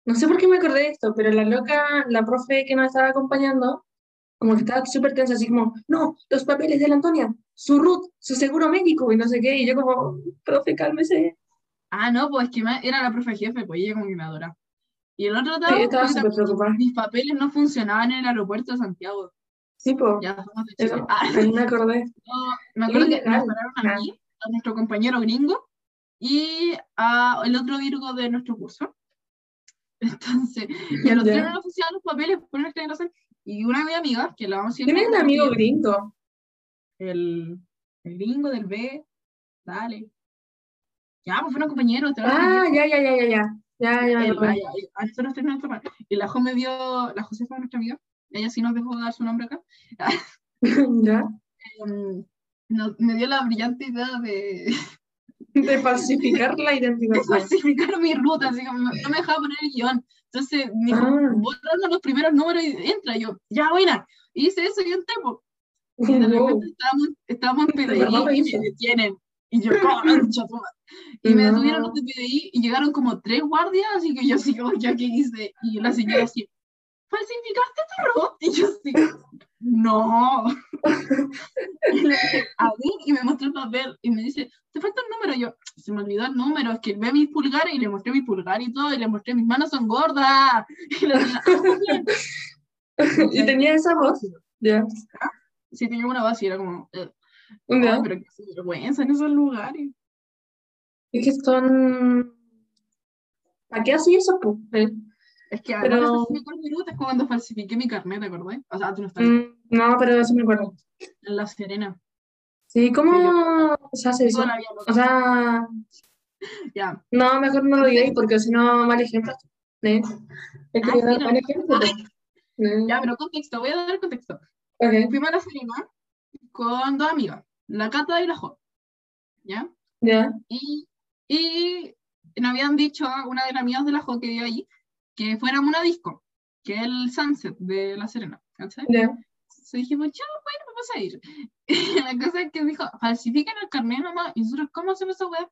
no sé por qué me acordé de esto, pero la loca, la profe que nos estaba acompañando, como que estaba súper tensa, así como, no, los papeles de la Antonia, su RUT, su seguro médico y no sé qué. Y yo como, profe, cálmese. Ah, no, pues que era la profe jefe, pues ella como que me adora. Y el otro Sí, lado, yo estaba súper preocupada. mis papeles no funcionaban en el aeropuerto de Santiago. Sí, po, Ya eso, Ah, me acordé. [LAUGHS] no, me acuerdo que nos pararon a mí, a nuestro compañero gringo y a el otro Virgo de nuestro curso. [LAUGHS] Entonces, y a los Ya. tres no nos funcionaban los papeles por una extraña razón. Y una de mis amigas, que la vamos a decir. ¿Quién es el amigo gringo? El, el gringo del B, dale. Ya, pues fueron compañeros. Ah, ya, ya, ya, ya, ya. Ya, ya me El- acordé. ay, ay, a nosotros tres nos tomaron. Y la Jo me dio, la Josefa, nuestra amiga, ella sí nos dejó dar su nombre acá. [LAUGHS] Ya. Nos- me dio la brillante idea de, [LAUGHS] De falsificar la identidad. de falsificar mi ruta, así como no me dejaba poner el guion. Entonces me dijo, Ah. borrando los primeros números y entra. Y yo, ya, buena. Hice eso y entré. po. Y de repente estábamos, estábamos en PDI y me detienen. Y yo, concha tu madre". Y me No. detuvieron los de PDI y llegaron como tres guardias, así que yo como, ¿ya qué hice? Y la señora así, ¿falsificaste tu robot? Y yo así, no. Y le dije, a ver, y me mostró el papel y me dice, ¿te falta el número? Y yo, se me olvidó el número, es que ve mis pulgares y le mostré mi pulgar y todo, y le mostré, mis manos son gordas. [LAUGHS] Y la señora, "Ah, muy bien". [LAUGHS] Y tenía esa voz. Ya. Sí, tenía una base y era como, eh, pero qué vergüenza en esos lugares. Es que son. ¿Para qué así eso, po? Es que además Pero- ruta es cuando falsifiqué mi carnet, ¿te acordás? O sea, tú no estás mm, no, pero eso me acuerdo. en La Serena. Sí, ¿cómo se hace eso? O sea, [LAUGHS] ya. no, mejor no lo digáis porque si no, mal ejemplo. ¿eh? Es que Ah, no. mal ejemplo. Eh, Ya, pero contexto, voy a dar contexto. ok. Fuimos a La Serena con dos amigas, la Cata y la Jo. ¿Ya? Ya. Y, y nos habían dicho una de las amigas de la Jo que vive ahí que fuéramos una disco, que es el Sunset de La Serena. ¿cachai? Ya. Entonces dijimos, ya, bueno, vamos a ir. Y [LAUGHS] la cosa es que dijo, falsifiquen el carnet nomás. Y nosotros, ¿cómo hacemos esa web?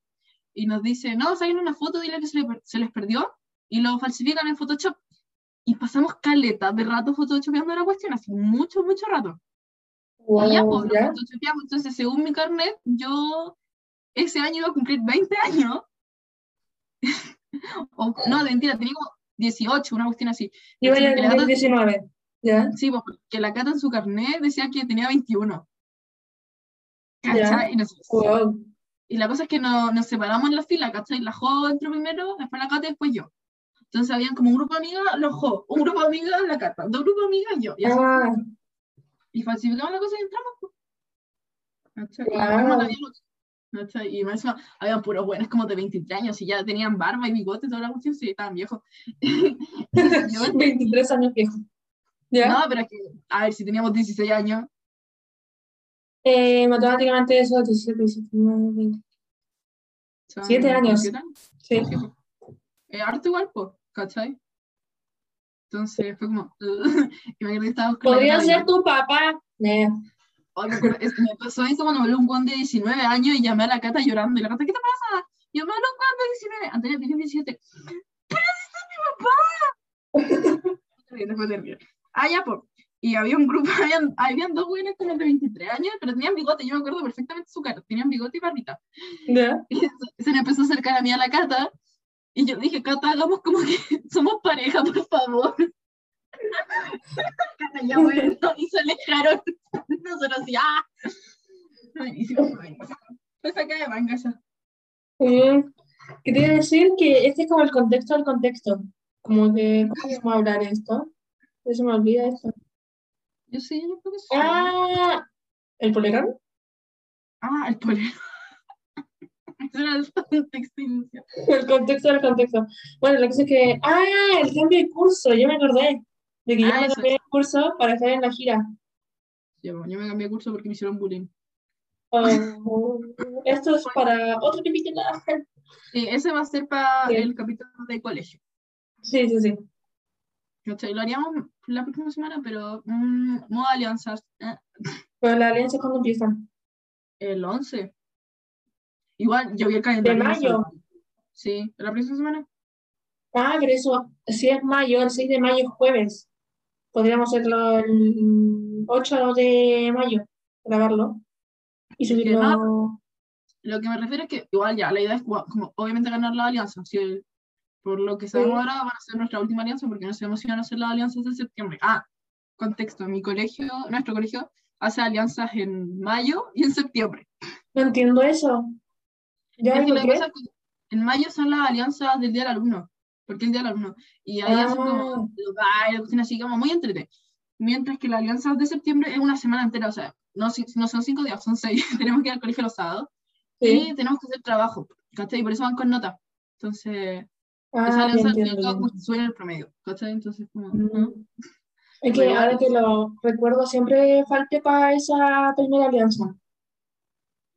Y nos dice, no, saquen una foto, dile que se, le se les perdió y lo falsifican en Photoshop. y pasamos caleta de rato photoshopeando la cuestión, así mucho, mucho rato. y ya, Wow, pues, ¿ya? lo. Entonces, según mi carnet, yo ese año iba a cumplir 20 años. [LAUGHS] o, no, mentira, tenía como 18, una cuestión así. Iba a Cata- 19, ¿ya? Sí, pues, porque la Cata en su carnet decía que tenía 21. Ya. ¿Cachai? Y, nos- Wow. y la cosa es que no- nos separamos en la fila, ¿cachai? La Jo entró primero, después la Cata y después yo. Entonces habían como un grupo de amigas, los Jo, un grupo de amigas, la Cata, dos grupos de amigas, yo. Y, así, Ah, y falsificamos la cosa y entramos. pues. ¿Cachai? Y ¿cachai? Y más habían puros buenos como de 23 años y ya tenían barba y bigote y toda la cuestión, sí, estaban viejos. [LAUGHS] Yo, 23 años viejo. ¿Ya? no, pero es que, a ver, si teníamos 16 años, Eh, matemáticamente eso, 17, 19, 20. son Siete años. 17 años. Sí. Eh, harto igual, pues, ¿cachai? Entonces fue como. [LAUGHS] y me que Podría ser tu papá. Eh, Ay, me, acuerdo, es- me pasó eso cuando me habló un guan de 19 años y llamé a la Cata llorando. Y la Cata, ¿qué te pasa? Y yo me habló un guan de 19. Antonio tiene 17. ¡Pero ese es mi papá! [LAUGHS] Ah, ya, pues. Y había un grupo, [LAUGHS] habían, habían dos güeyes como de 23 años, pero tenían bigote. Yo me acuerdo perfectamente su cara. Tenían bigote y barbita. ¿Ya? [LAUGHS] Y se, se le empezó a acercar a mí a la Cata. Y yo dije, Cata, hagamos como que somos pareja, por favor. Ya bueno, [LAUGHS] y se alejaron. Nosotros así, ¡ah! Buenísimo, buenísimo. Pues acá de manga ya. Mm, Quería decir que este es como el contexto del contexto. Como que, ¿cómo vamos a hablar esto? Se me olvida esto. Yo sí, yo creo que sí. Ah, ¿el polerón? Ah, el [LAUGHS] era el contexto inicial. El contexto del contexto. Bueno, lo que sé es que. Ah, el cambio de curso, yo me acordé. De que yo Ah, me eso, cambié de curso para estar en la gira. Yo, yo me cambié de curso porque me hicieron bullying. Oh, [LAUGHS] esto es para otro capítulo. Sí, ese va a ser para Sí. el capítulo de colegio. Sí, sí, sí. Lo haríamos la próxima semana, pero mm, modo alianzas. [LAUGHS] eh, Pero la alianza cuando empiezan. el 11. Igual, yo vi el De calendario. no mayo. Sí, la próxima semana. Ah, pero eso, si es mayo, el 6 de mayo es jueves. Podríamos hacerlo el 8 de mayo, grabarlo. Y subirlo. Lo que me refiero es que igual ya, la idea es como, obviamente ganar la alianza. Si el- por lo que sabemos ahora van a ser nuestra última alianza porque no sabemos si van a ser las alianzas de septiembre. Ah, contexto, mi colegio, nuestro colegio hace alianzas en mayo y en septiembre. No entiendo eso. ¿Ya Es ¿y que que es en mayo son las alianzas del Día del Alumno, porque el Día del Alumno. Y ahí hacen como Ah. los bailes, así como muy entrete. Mientras que la alianza de septiembre es una semana entera, o sea, no, no son cinco días, son seis. [LAUGHS] tenemos que ir al colegio los sábados Sí. y tenemos que hacer trabajo, ¿cachai? Y por eso van con nota. Entonces, esa Ah, ya alianza sube el promedio, ¿cachai? Entonces, como, Mm. ¿no? Es que ahora que lo recuerdo, siempre falté para esa primera alianza.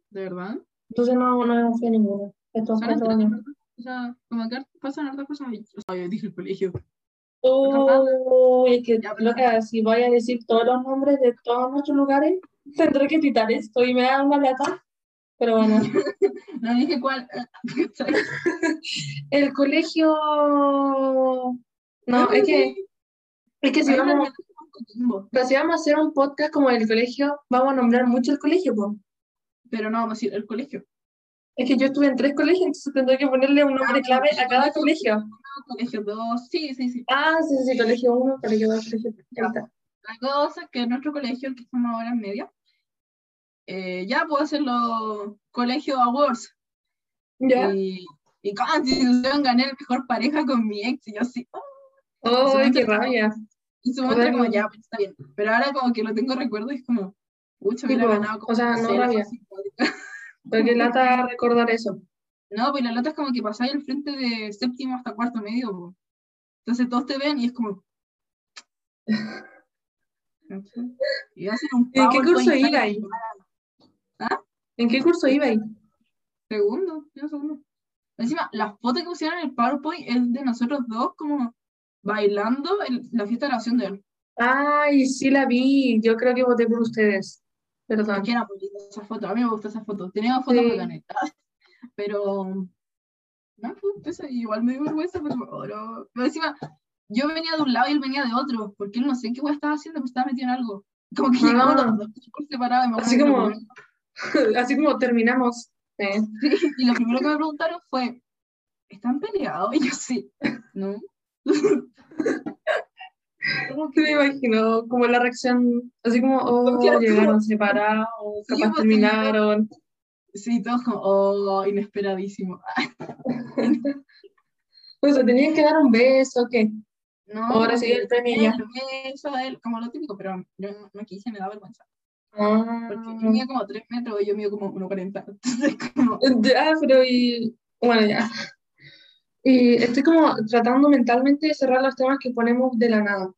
¿De verdad? Entonces no, no fui a ninguna. Estos cuatro años. O sea, como que pasan hartas cosas. O sea, yo dije el colegio. Uy, es que, Ya, pero- loca, si voy a decir todos los nombres de todos nuestros lugares, tendré que editar esto y me da una lata. Pero bueno, [LAUGHS] No dije cuál. el colegio. No, es que, es que si vamos, pero si vamos a hacer un podcast como el colegio, vamos a nombrar mucho el colegio, pues. Pero no vamos a ir al colegio. Es que yo estuve en tres colegios, entonces tendré que ponerle un nombre clave a cada colegio. colegio. Colegio 2, sí, sí, sí. Ah, sí, sí, sí, colegio 1, colegio 2, colegio 3. Ya. La cosa es que nuestro colegio, el que estamos ahora en media, eh, ya puedo hacerlo colegio awards. ¿Ya? Y, y constitución gané el mejor pareja con mi ex. Y yo así, oh, ¡Oh, qué como- rabia! en su momento como ya, pues, está bien. Pero ahora como que lo tengo recuerdo y es como, mucho hubiera ganado como o sea, no rabia. [LAUGHS] qué lata recordar eso. No, pues la lata es como que pasáis al frente de séptimo hasta cuarto medio. po. Entonces todos te ven y es como. ¿cachai? [LAUGHS] Y hacen un ¿En qué curso iba ahí? ¿Ah? ¿En qué curso iba ahí? Segundo, yo segundo. Encima, la foto que pusieron en el PowerPoint es de nosotros dos como bailando en la fiesta de grabación de él. Ay, sí la vi. Yo creo que voté por ustedes. Perdón. Que era muy linda esa foto, a mí me gusta esa foto. Teníamos fotos Sí. bacanas. [LAUGHS] Pero. No, pues, eso igual me dio vergüenza, pero no. Pero encima, yo venía de un lado y él venía de otro, porque él no sé qué weá estaba haciendo, pero estaba metido en algo. Como que llegamos Ah. los dos por separado. y me Así como, [LAUGHS] así como terminamos. eh. primero- y lo primero que me preguntaron fue, ¿están peleados? Y yo sí, ¿no? Como que me imagino como la reacción, así como, oh, llegaron separados, Sí, capaz pues, terminaron. Sí, todos como, oh, inesperadísimo. [LAUGHS] O sea, tenían que dar un beso, ¿qué? No, Ahora sí, el premio ya. el beso a él, como lo típico, pero yo no, no quise, me da vergüenza. Ah, Porque él mide como 3 metros y yo mido como 1,40. Entonces, como, [LAUGHS] ya, pero y, bueno, ya. Y estoy como tratando mentalmente de cerrar los temas que ponemos de la nada.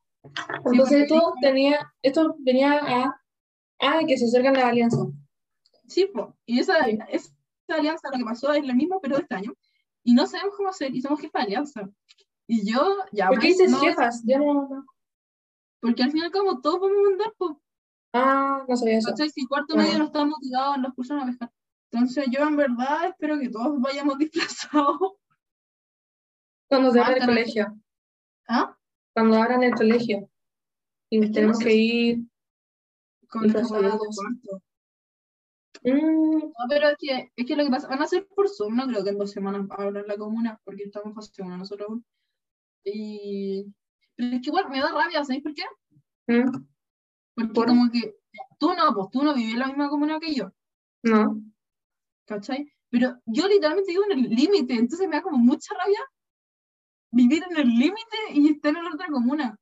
Entonces esto tenía, esto venía a, a que se acercan las alianzas. sí, po. y esa, esa alianza, lo que pasó es lo mismo, pero de este año. Y no sabemos cómo hacer, y somos jefa de alianza. Y yo, ya, ¿Por qué pues, dices no, jefas? Yo no. Porque al final, como todos vamos a mandar, pues, Ah, no sabía eso. ¿cachai? Si cuarto medio no estamos motivados, nos pusieron a pescar. Entonces, yo en verdad espero que todos vayamos [LAUGHS] disfrazados. Cuando se abra el colegio. ¿Ah? Cuando abran el colegio. Y Es que tenemos no sé que ir. Con cuarto. Mm, No, pero es que, es que lo que pasa, van a ser por Zoom, no creo que en dos semanas abran la comuna, porque estamos en fase 1 nosotros aún. Y... Pero es que igual me da rabia, ¿sabes por qué? mm, Porque ¿Por? como que tú no, pues tú no vives en la misma comuna que yo, no. ¿cachai? Pero yo literalmente vivo en el límite, entonces me da como mucha rabia vivir en el límite y estar en la otra comuna.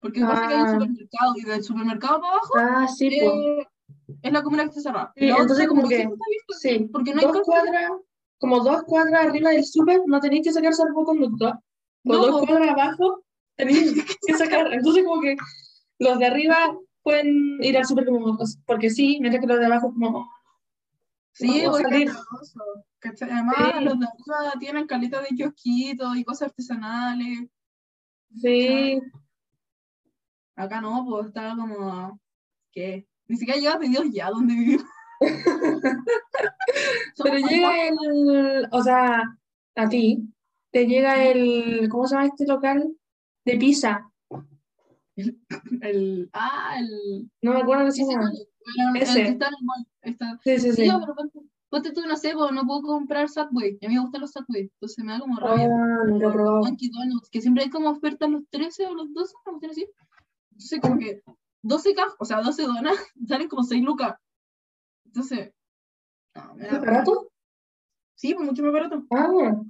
Porque pasa que hay un Ah. supermercado y del supermercado para abajo Ah, sí, eh, es la comuna que está cerrada. Sí, entonces como que- Sí, porque no hay dos cuadras, como dos cuadras arriba del súper, no tenéis que sacar salvoconducto. O No, dos cuadras abajo, tenéis [LAUGHS] que sacar. Entonces como que los de arriba pueden ir al súper como, porque sí, mientras que los de abajo como, Sí, Vamos Además, Sí. los de arriba tienen caleta de kiosquitos y cosas artesanales. sí, Acá no, pues estaba como. ¿Qué? Ni siquiera llega pedidos ya donde vivimos. [LAUGHS] [LAUGHS] Pero llega el, o sea, a ti, te llega el, ¿cómo se llama este local? De pizza. El. Ah, el. No me acuerdo qué se llama. Ese. está en el mall. Está. Sí, sí, Sí, sí. ya, pero ponte, tú, no sé, pues, no puedo comprar Subway. A mí me gustan los Subway, entonces me da como rabia. Ah, nunca probado. Que siempre hay como ofertas los 13 o los 12, una cuestión así. Entonces, como que 12 cajas, o sea, 12 donas, [LAUGHS] salen como 6 lucas. Entonces, no, me da ¿Es barato? Sí, pues mucho más barato. Ah.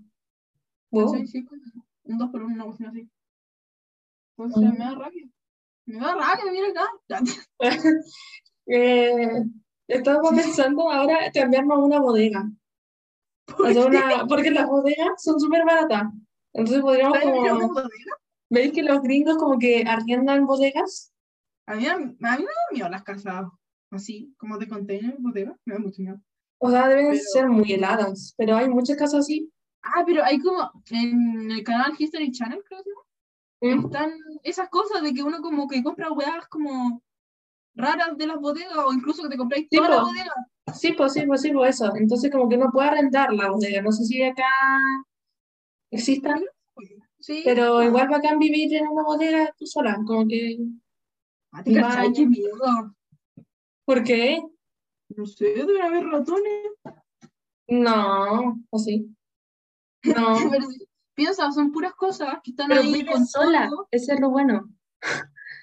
Sí, sí, como un 2 por 1, una cuestión así. Entonces, Mm. me da rabia. Me da rabia, mira acá. [LAUGHS] Eh, estaba pensando ahora cambiarnos a una bodega. ¿Por qué? una- porque las bodegas son súper baratas. Entonces podríamos como... ¿Veis que los gringos como que arriendan bodegas? A mí, a mí me da miedo las casas así, como de container, bodega. Me da mucho miedo. O sea, deben Pero- ser muy heladas, pero hay muchas casas así. Ah, pero hay como en el canal History Channel, creo que ¿Mm? están esas cosas de que uno como que compra weas como raras de las bodegas o incluso que te compráis Sí, toda la po. bodega. Sí, pues sí, pues sí, pues eso. Entonces como que uno puede arrendar la bodega. No sé si acá existan, Sí. pero igual bacán vivir en una bodega tú sola. Como que... ah, ¿te cachai? Vaya. Qué miedo. ¿Por qué? No sé, debe haber ratones. No, o sí. No. [LAUGHS] Piensa, son puras cosas que están Pero ahí vive con sola, todo. ese es lo bueno.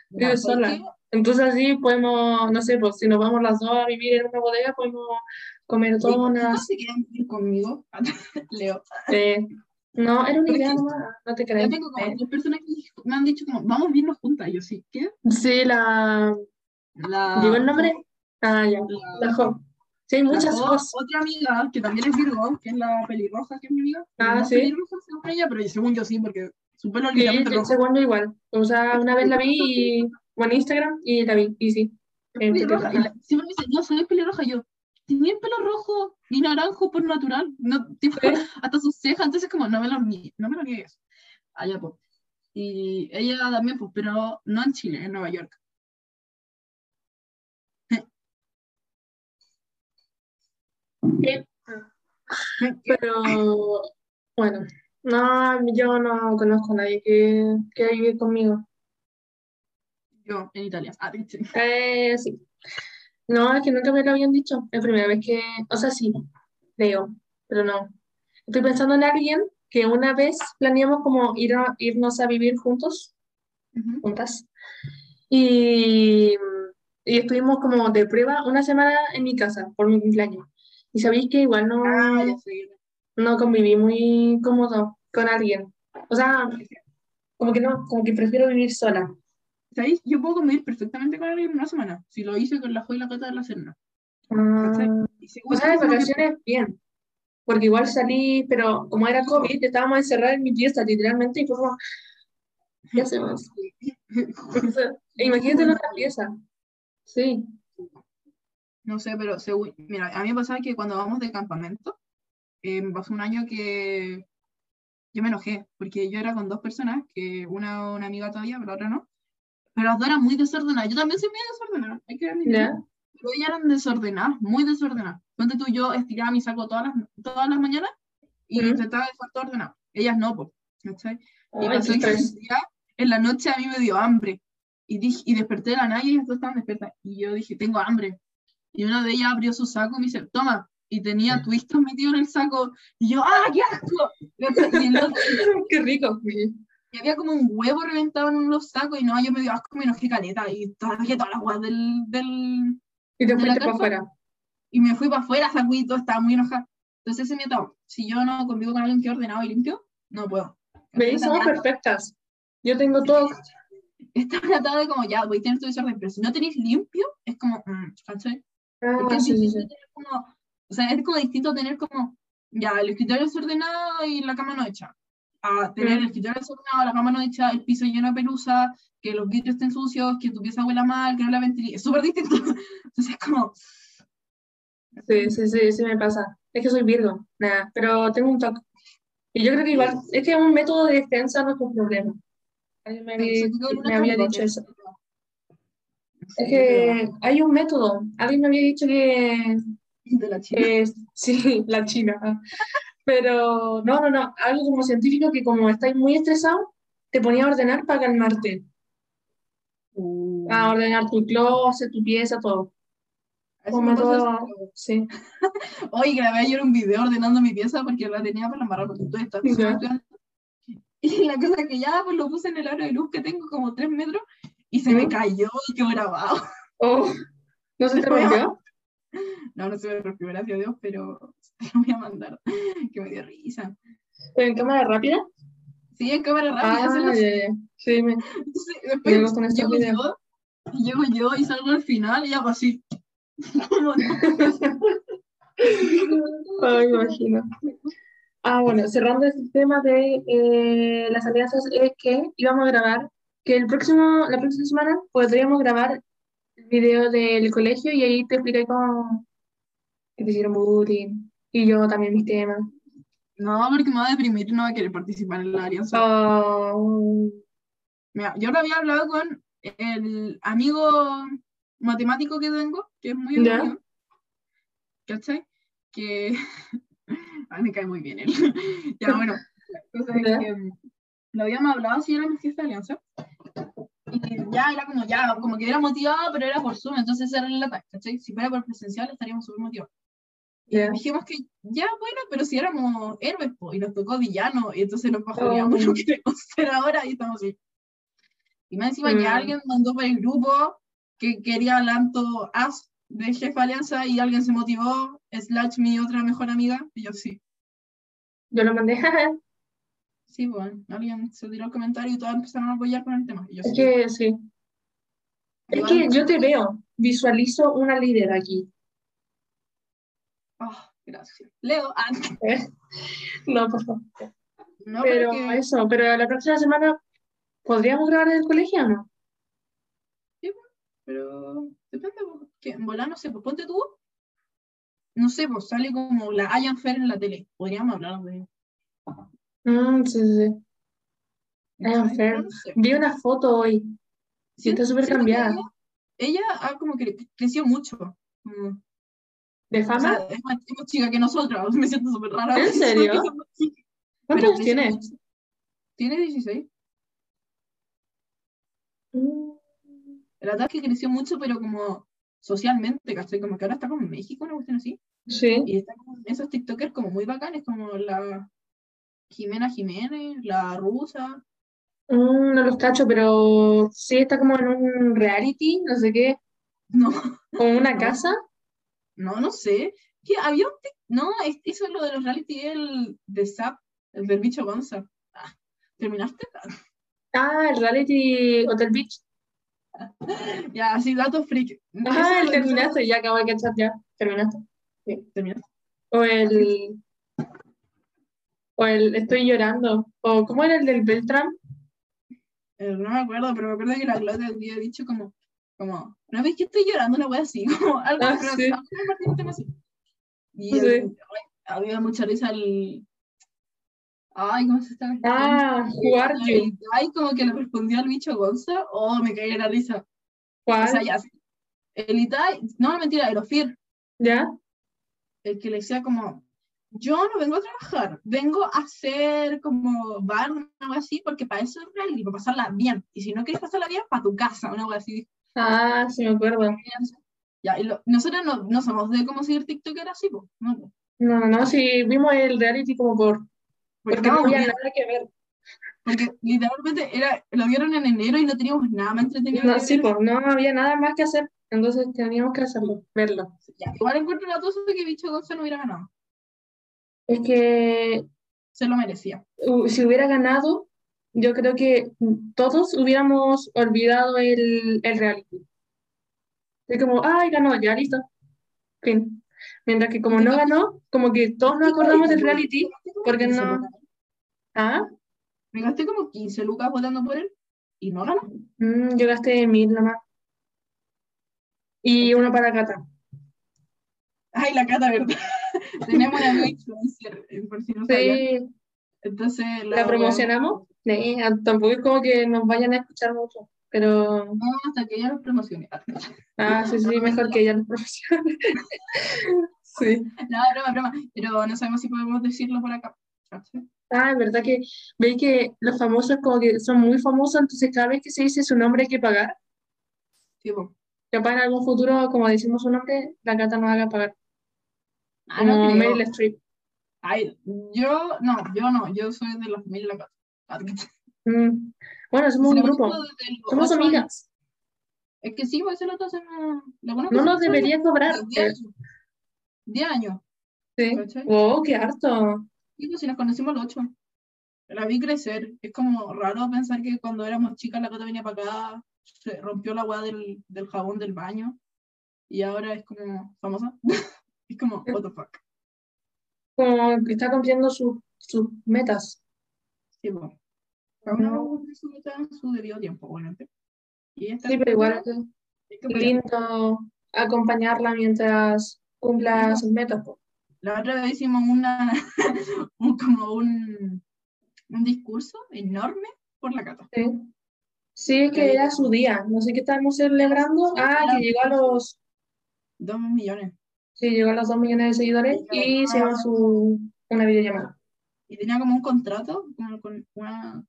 Vive ¿sabes sola. Entonces así podemos, no sé, pues si nos vamos las dos a vivir en una bodega, podemos comer Oye, ¿por qué no donas. se quieren vivir conmigo? [LAUGHS] Leo. eh, no, era una Porque idea nomás, no te creas. tengo como tres personas que me han dicho como, vamos a irnos juntas. Yo sí, ¿qué? Sí, la... La, ¿Llegó el nombre? Ah, ya, La, la Jo. Sí, hay muchas cosas. otra amiga que también es Virgo, que es la pelirroja, que es mi amiga. Ah, no sí. pelirroja según ella, pero según yo sí, porque su pelo Sí, literalmente el rojo. segundo igual. O sea, una vez la vi y, bueno, en Instagram y la vi, y sí. Eh, pelirroja. La- siempre me dice, no, soy pelirroja. Yo, tenía el pelo rojo y naranjo por natural. No, [LAUGHS] tipo, Sí. hasta sus cejas. Entonces, como, no me lo, no me lo niegues. Allá, pues. Y ella también, pues, pero no en Chile, en Nueva York. Sí. Pero, bueno, No, yo no conozco a nadie que, que vive conmigo. Yo, en Italia. Ah, dice. Eh, sí. No, es que nunca me lo habían dicho. Es la primera vez que, o sea, sí, creo, pero no. Estoy pensando en alguien que una vez planeamos como ir a, irnos a vivir juntos, Ujú. juntas, y, y estuvimos como de prueba una semana en mi casa por mi cumpleaños. Y sabéis que igual no, Ah, no conviví muy cómodo con alguien. O sea, como que no, como que prefiero vivir sola. ¿Sabéis? Yo puedo convivir perfectamente con alguien en una semana. Si lo hice con la Jo y la Cata de la ¿cachai? Y o sea, de que- vacaciones bien. Porque igual salí, pero como era COVID, estábamos encerrados en mi pieza, literalmente, y fue como, ¿qué hacemos? [LAUGHS] Sea, imagínate en otra pieza. Sí. No sé, pero según, mira, a mí me pasaba que cuando vamos de campamento, eh, me pasó un año que yo me enojé, porque yo era con dos personas, que una una amiga todavía, pero otra no. Pero las dos eran muy desordenadas. Yo también soy muy desordenada, hay que. ¿Ya? Pero ellas eran desordenadas, muy desordenadas. Ponte tú, yo estiraba mi saco todas las, todas las mañanas y Ujú. intentaba dejar todo ordenado. Ellas no, pues. ¿cachai? Y pasó que en la noche a mí me dio hambre. Y, dije, y desperté de la nada y ellas dos estaban despiertas. Y yo dije, tengo hambre. Y una de ellas abrió su saco y me dice, toma. Y tenía twistos metidos en el saco. Y yo, ¡ah, qué asco! Y, el otro- [LAUGHS] Qué rico. Y había como un huevo reventado en los sacos. Y no, yo me dio asco, me enojé caleta. Y traje todas las guas del, del, Y te ¿De la fuiste para afuera. y me fui para afuera, sacudí todo, estaba muy enojada. Entonces ese es mi etapa. Si yo no convivo con alguien que es ordenado y limpio, no puedo. ¿Veis? Somos perfectas. Yo tengo todo. Está [LAUGHS] tratado de como, ya, voy a tener tu desorden, pero si no tenéis limpio, es como, mm, ¿cachai? Porque Ah, es sí, sí, sí. como, o sea, es como distinto tener como, ya, el escritorio desordenado y la cama no hecha. A tener el escritorio desordenado, la cama no hecha, el piso lleno de pelusa, que los vidrios estén sucios, que tu pieza huela mal, que no la ventiles. Es súper distinto. [LAUGHS] Entonces es como, Sí, sí, sí, sí me pasa. Es que soy Virgo, nada, pero tengo un toque. Y yo creo que igual, es que un método de defensa no es un problema. Alguien me había, me dicho eso. Es que hay un método. Alguien me había dicho que, de la chica. que [LAUGHS] sí, la China. Pero no, no, no. Algo como científico que como estáis muy estresado, te ponía a ordenar para calmarte. Uh, A ordenar tu closet, tu pieza, todo. método, eso. sí. [LAUGHS] Hoy grabé ayer un video ordenando mi pieza porque la tenía para embarrar porque estás Ya. estudiando. [LAUGHS] Y la cosa es que ya pues lo puse en el aro de luz que tengo como 3 metros y se me cayó y quedó grabado. Oh, ¿no se te [LAUGHS] rompió? No, no se me rompió, gracias a Dios, pero te [LAUGHS] lo voy a mandar, que me dio risa. ¿Pero en cámara rápida? Sí, en cámara rápida. Ah. Sí, me, después llego videos. yo, y llego yo y salgo al final y hago así. [LAUGHS] Como, [LAUGHS] Ay, me imagino. Ah, bueno, cerrando este tema de eh, las alianzas, es que íbamos a grabar, que el próximo, la próxima semana podríamos grabar el video del colegio y ahí te expliqué cómo que te hicieron bullying y yo también mis temas. No, porque me va a deprimir y no va a querer participar en la alianza. Oh, Mira, yo ahora había hablado con el amigo matemático que tengo, que es muy amigo, ¿cachai? Que [LAUGHS] a mí me cae muy bien él. [LAUGHS] ya, bueno, la cosa es ¿Ya? que lo habíamos hablado si éramos fiesta de alianza. Y ya era como, ya, como que era motivado, pero era por Zoom, entonces era la ¿cachai? Si fuera por presencial estaríamos súper motivados. Y Ya. dijimos que ya, bueno, pero si éramos héroes, po, y nos tocó villano, y entonces nos bajoneamos Oh. lo [LAUGHS] que queremos ser ahora, y estamos así. Y más encima que Mm. alguien mandó por el grupo que quería Lanto As de Jefe Alianza, y alguien se motivó, slash mi otra mejor amiga, y yo sí. Yo lo mandé. [LAUGHS] Sí, bueno, alguien se tiró el comentario y todos empezaron a apoyar con el tema. Y yo Es sí. que sí. Es que yo te veo, visualizo una líder aquí. Ah, gracias. Leo, ah, [LAUGHS] No, por favor. no, Pero porque- eso, pero la próxima semana, ¿podríamos grabar en el colegio o no? Pero depende, pues, que en volar, no sé, pues ponte tú. No sé, pues sale como la Ian Fair en la tele. Podríamos hablar de. Mm, sí, sí, sí. Fair. No sé. Vi una foto hoy. Sí, súper siento que cambiada. Ella, ella ha como que creció mucho. como- ¿De o fama? sea, es más, es más chica que nosotros. [LAUGHS] Me siento súper rara. ¿En serio? ¿Cuántos años tiene? Tiene 16. Mm, El ataque creció mucho, pero como socialmente, ¿cachai? Como que ahora está como en México, una cuestión así. Sí. Y están esos TikTokers como muy bacanes, como la Jimena Jiménez, la rusa. Mm, no los cacho, pero sí está como en un reality, no sé qué, No, como una [LAUGHS] No. casa. No, no sé. ¿Qué? Había un tic- No, es- eso es lo de los reality, el de Zap, el del bicho Gonza. Ah, ¿terminaste? [LAUGHS] Ah, el reality Hotel Beach. [LAUGHS] Ya, así, datos freak. Ah, el terminaste, ya acabo de cachar, ya, terminaste. Terminaste. O el, o el Estoy llorando, o ¿cómo era el del Beltrán? Eh, no me acuerdo, pero me acuerdo que la Claudia había dicho como, como, una vez que estoy llorando, una wea así, [LAUGHS] como algo, Ah, sí. tema así. Y Sí. el- ay, había mucha risa el. Ay, ¿cómo se está? Ah, you? Ay, como que le respondió al bicho Gonza, oh, me caí en la risa. O ¿Cuál? sea, ya, el Itai, no, mentira, el Ofir, ¿Ya? el que le decía como, yo no vengo a trabajar, vengo a hacer como bar, una algo así, porque para eso es real y para pasarla bien. Y si no quieres pasarla bien, para tu casa, una algo así. Ah, sí me acuerdo. Ya, y lo- nosotros no, no somos de cómo seguir TikToker así, po, no. No, no, no, sí, vimos el reality como por, porque, porque no había nada que ver. porque literalmente era, lo vieron en enero y no teníamos nada más entretenido. No, sí, pues, no había nada más que hacer, entonces teníamos que hacerlo, verlo. Ya, igual encuentro la cosa de que Bicho Gonzalo hubiera ganado. Es que Se lo merecía. uh, si hubiera ganado, yo creo que todos hubiéramos olvidado el, el reality. Es como, ay, ganó, ya listo. Fin. Mientras que como no ganó, como que todos nos acordamos del reality, porque no. como 15 lucas. Ah, Me gasté como 15 lucas votando por él y no ganó. mm, yo gasté mil nomás. Y uno para Cata. Ay, la cata, ¿verdad? [LAUGHS] Tenemos una influencer, eh, por si no. Sí, Entonces, la promocionamos. Sí, ah, tampoco es como que nos vayan a escuchar mucho, pero No, hasta que ella nos promocione. [LAUGHS] ah, sí, sí, mejor que ella nos promocione. [LAUGHS] Sí. No, broma, broma. Pero no sabemos si podemos decirlo por acá. Ah, es verdad que veis que los famosos como que son muy famosos, entonces cada vez que se dice su nombre hay que pagar. Sí, po. Capaz en algún futuro, como decimos su nombre, la Cata nos haga pagar. Ah, no Como creo. Meryl Streep. Ay, yo no, yo no, yo soy de la familia La Cata. Ah, Mm. Bueno, somos un la grupo, somos años. amigas. Es que sí, pues ese otro se no, la nos debería cobrar. 10 años. 10 años. Sí. ¿cachai? Oh, qué harto. Y pues si nos conocimos los 8. La vi crecer. Es como raro pensar que cuando éramos chicas la Cata venía para acá, se rompió la weá del, del jabón del baño y ahora es como famosa. [LAUGHS] es como, what the fuck. Como que está cumpliendo su- sus metas. Sí, pues. Cada uno cumple su meta en su debido tiempo, obviamente. Y esta Sí, pero igual es lindo acompañarla mientras cumpla sus metas. La otra vez hicimos una, [LAUGHS] un- como un, un discurso enorme por la Cata. Sí. Sí, es que era su día. No sé qué estábamos celebrando. Ah, que llegó a los, Dos millones. Sí, llegó a los dos millones de seguidores y hicimos su, una videollamada. y tenía como un contrato como con una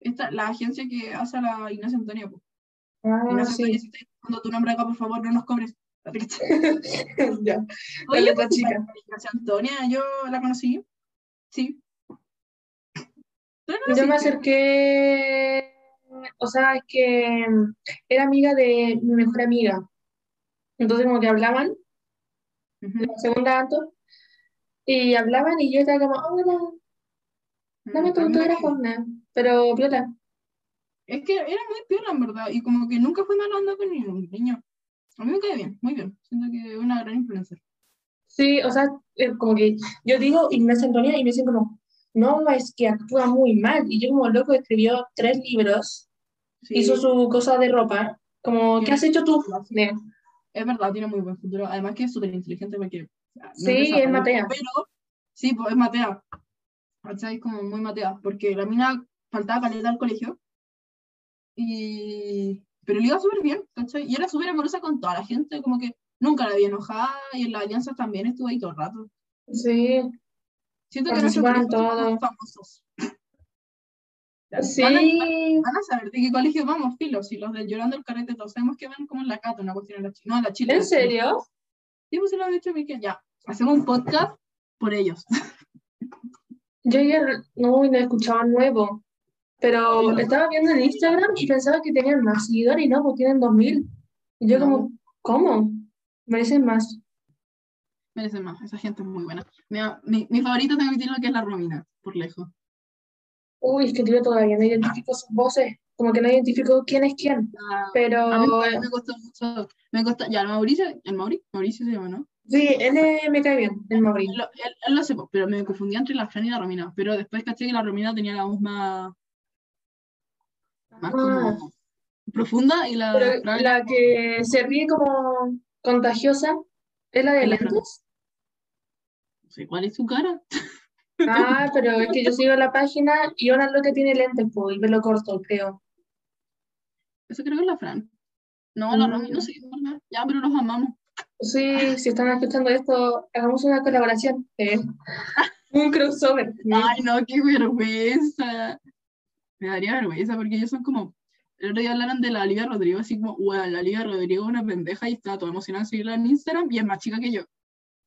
esta, la agencia que hace a la Ignacia Antonia. po. Ah, Ignacia Antonia, sí. si estás escuchando tu nombre acá, por favor, no nos cobres. [LAUGHS] Ya. Oye, pues, chica. Ignacia Antonia, yo la conocí. Sí. ¿Tú la Yo me acerqué, o sea, es que era amiga de mi mejor amiga. Entonces como que hablaban, Ujú. la segunda Anto, y hablaban y yo estaba como, hola, dame Mm, tu autógrafo, cae- nah. Pero viola. Es que era muy piola, en verdad, y como que nunca fui mala onda con ningún niño. A mí me cae bien, muy bien. Siento que es una gran influencer. Sí, o sea, eh, como que yo digo Ignacia Antonia y me dicen como, no, es que actúa muy mal. Y yo como loco escribió tres libros, Sí, hizo su cosa de ropa, como, ¿qué has hecho tú? Ne. Es verdad, tiene muy buen futuro. Además que es súper inteligente porque... no Sí, es Matea. Pero, sí, pues es Matea. ¿Cachai? Como muy Matea. Porque la mina faltaba caleta al colegio. Y... Pero le iba súper bien, ¿cachai? Y era súper amorosa con toda la gente, como que nunca la había enojada y en las alianzas también estuvo ahí todo el rato. Sí, Siento que colegios son todos. famosos. Sí. Van a, van a saber de qué colegio vamos, filo. Si los del Llorando el Carrete, todos sabemos que van como en la Cata, una cuestión en la Chile. No, en la Chile. ¿En serio? Sí, pues se lo he dicho Miquel, ya. Hacemos un podcast por ellos. [LAUGHS] Yo ayer no, no escuchaba nuevo, pero estaba viendo en Instagram y pensaba que tenían más seguidores y no, pues tienen 2000. Y yo No. como, ¿cómo? Merecen más. Merecen más, esa gente es muy buena. Mira, mi, mi favorita tengo que decirlo que es la Romina, por lejos. Uy, es que yo todavía no identifico sus voces, como que no identifico quién es quién, Ah, pero A mí me costó mucho. Me costó, ya, el Mauricio, el Mauri, Mauricio se llama, ¿no? sí, él me cae bien, el Mauri. Él, lo- él- él lo sé, pero me confundía entre la Fran y la Romina. Pero después caché que la Romina tenía la voz más, más Ah. como profunda y la Pero la que se ríe como contagiosa es la de lentes. no sé cuál es su cara. [LAUGHS] Ah, pero es que yo sigo la página y una loca tiene lentes, pues, y pelo corto, creo. Eso creo que es la Fran. No, la Mm. Romy, no sé, en verdad. Ya, pero los amamos. Sí, si están escuchando esto, hagamos una colaboración. eh, [LAUGHS] un crossover. Ay, no, qué vergüenza. Me daría vergüenza porque ellos son como. El otro día hablaron de la Olivia Rodrigo, así como, bueno, la Olivia Rodrigo es una pendeja y está todo emocionada seguirla en Instagram y es más chica que yo.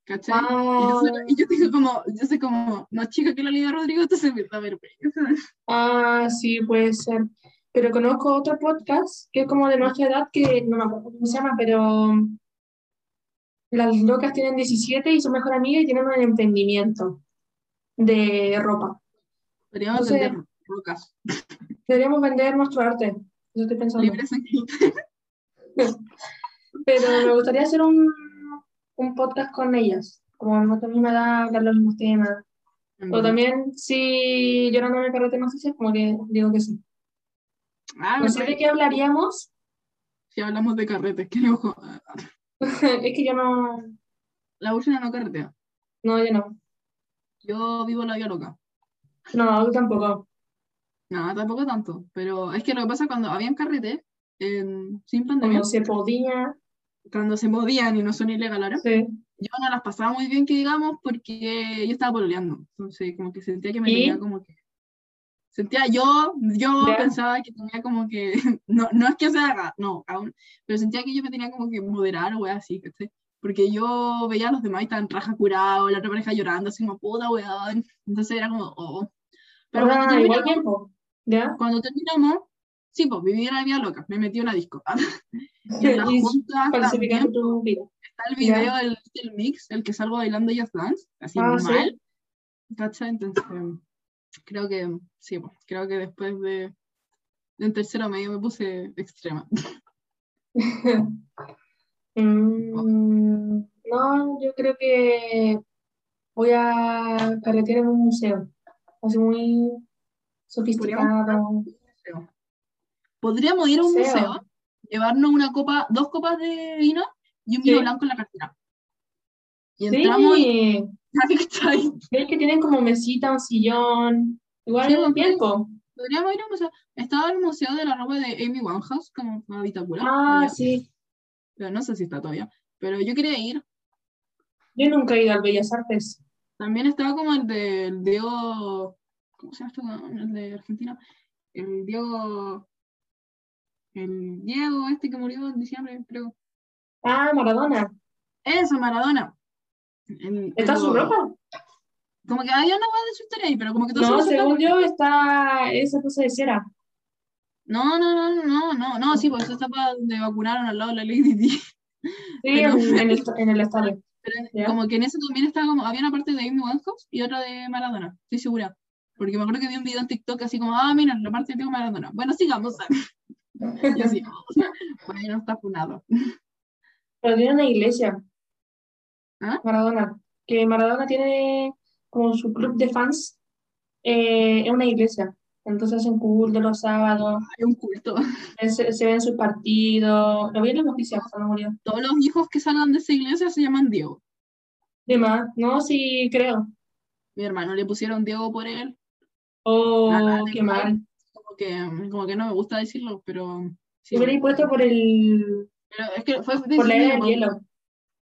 ¿Cachai? Y yo, soy- Ah, y yo como, yo soy como más chica que la Olivia Rodrigo, entonces me da vergüenza. ah, sí, puede ser. Pero conozco otro podcast que es como de nuestra edad, que no me acuerdo cómo se llama, pero las locas tienen 17 y son mejor amigas y tienen un emprendimiento de ropa. Podríamos Entonces- vender rocas Deberíamos vender nuestro arte. Eso estoy pensando. [LAUGHS] Pero me gustaría hacer un, un podcast con ellas, como a nuestra misma edad, hablar los mismos temas. O también, si llorando en el carrete noticias, como que digo que sí. Ah, No sé de qué hablaríamos, Si hablamos de carretes, que ojo. [LAUGHS] es que yo no, La última no carretea. no, yo no. Yo vivo la vida loca. No, yo tampoco. No, tampoco tanto. Pero es que lo que pasa cuando habían carretes, en- sin pandemia, Como se podía, cuando se podían y no son ilegales ahora, sí. yo no las pasaba muy bien, que digamos, porque yo estaba pololeando. Entonces, como que sentía que me tenía como que. Sentía yo, yo pensaba que tenía como que. [LAUGHS] No, no es que se haga, no, aún. Pero sentía que yo me tenía como que moderar o así, ¿cachai? Porque yo veía a los demás y estaban raja curados, la otra pareja llorando, así como puta weón. Entonces era como, oh. Pero cuando Ah, terminamos, ¿ya? cuando terminamos, sí, pues viví la vida loca, me metí a una disco. [LAUGHS] Y en también tu vida. está el video, el, el mix, el que salgo bailando Just Dance, así Ah, ¿sí? mal. ¿Cachai? Entonces, creo que, sí, pues, creo que después de, en tercero medio me puse extrema. [LAUGHS] [LAUGHS] Mm, no, yo creo que voy a carretear en un museo, así muy sofisticado. Podríamos ir a un Museo. museo, llevarnos una copa, dos copas de vino y un Sí. vino blanco en la cartera. Y entramos y [LAUGHS] Sí, ¿cachai? ves que tienen como mesita, un sillón, igual es un tiempo. Podríamos ir a un museo. Estaba el museo de la ropa de Amy Winehouse, como una Vitacura, Ah, allá, sí, pero no sé si está todavía. Pero yo quería ir. yo nunca he ido al Bellas Artes. También estaba como el del Diego, ¿cómo se llama weón? El de Argentina. El Diego, el Diego este que murió en diciembre, creo. Ah, Maradona, Eso, Maradona. El- ¿está el- su ropa? Como que había una hueá de su historia ahí, pero como que todo No, según soltaba. yo está esa cosa de cera. No, no, no, no, no, no, sí, pues eso está para donde vacunaron al lado de la Lady Di. Sí, Pero- en, el, en el estadio. [LAUGHS] Pero como que en ese también estaba como, había una parte de Amy Winehouse y otra de Maradona, estoy segura. Porque me acuerdo que vi un video en TikTok así como, ah, mira, la parte de Maradona. Bueno, sigamos. [LAUGHS] Y así, [LAUGHS] bueno, está funado. Pero tiene una iglesia, ¿Ah? Maradona, que Maradona tiene como su club de fans, eh, es una iglesia. Entonces hacen culto los sábados, Hay un culto. se, se ven sus partidos. Lo vi en las noticias cuando murió. Todos los hijos que salgan de esa iglesia se llaman Diego. ¿De más? No, sí, creo. Mi hermano le pusieron Diego por él. Oh, Nada, de qué mal. mal. Como que, como que no me gusta decirlo, pero sí. Hubiera puesto por el, Pero es que fue por del hielo.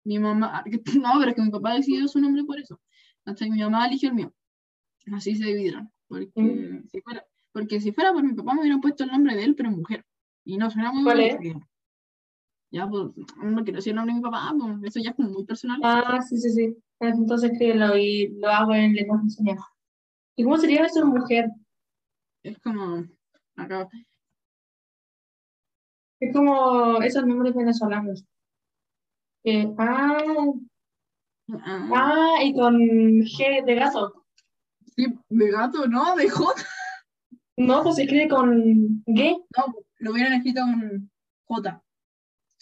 Mi mamá, [LAUGHS] no, pero es que mi papá decidió su nombre por eso. Que mi mamá eligió el mío. Así se dividieron. Porque, Mm. si fuera, porque si fuera por mi papá me hubieran puesto el nombre de él, pero mujer. Y no suena muy ¿Cuál bonito, es? que- Ya, pues, no quiero decir el nombre de mi papá, pues eso ya es como muy personal. Ah, sí, sí, sí. Entonces escríbelo y lo hago en lenguaje enseñado. ¿Y cómo sería eso mujer? Es como, acá, Es como esos nombres venezolanos. Que, ah, ah, ah, y con G de gato. sí, de gato, ¿no? De J. No, pues se escribe con G. No, lo hubieran escrito con J.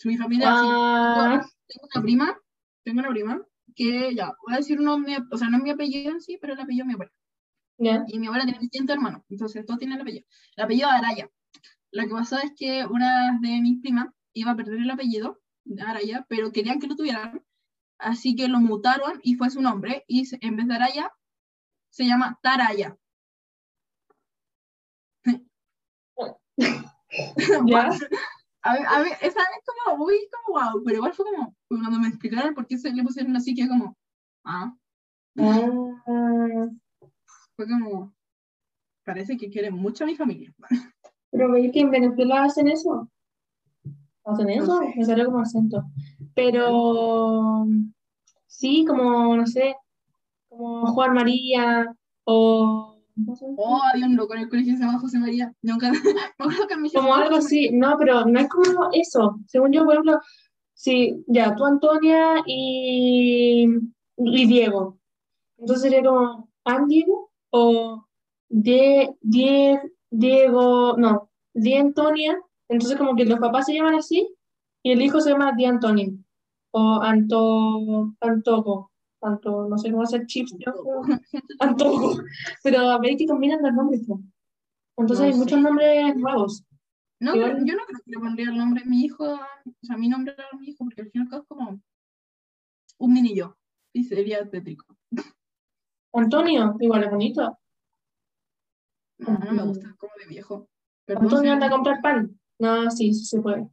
Mi familia, sí. Ah, tengo una prima, tengo una prima, que ya, voy a decir uno, mi- o sea, no es mi apellido en sí, pero el apellido de mi abuela. Y mi abuela tiene distintos hermanos, entonces todos tienen el apellido. El apellido de Araya. Lo que pasó es que una de mis primas iba a perder el apellido de Araya, pero querían que lo tuvieran, así que lo mutaron y fue su nombre, y en vez de Araya, se llama Taraya. [LAUGHS] Ya. [LAUGHS] A ver, a ver, esa es como muy como wow, pero igual fue como, cuando me explicaron por qué se le pusieron así, que como, ah, Ah, fue como, parece que quieren mucho a mi familia. pero veis que en Venezuela hacen eso. ¿Hacen eso? sé. Me salió como acento. Pero sí, como, no sé, como Juan María o. Oh, había un loco en el colegio que se llama José María. Nunca, [LAUGHS] me como algo así. No, pero no es como eso. Según yo, por ejemplo, sí, ya, tú Antonia y, y Diego. Entonces sería como Andy o Die, Die, Diego, no, Di Antonia. Entonces como que los papás se llaman así y el hijo se llama Di Antonio o Anto, Antoco. Anto, no sé cómo hacer chips. Antoco. Pero veis que combinan los nombres. Entonces No hay muchos nombres nuevos. No, yo no creo que le pondría el nombre a mi hijo, o sea, mi nombre a mi hijo, porque al final es como un mini yo. Y sería tétrico. Antonio, igual es bonito. No, no me gusta, como de viejo. Perdón, Antonio anda a comprar pan. No, sí, sí se puede.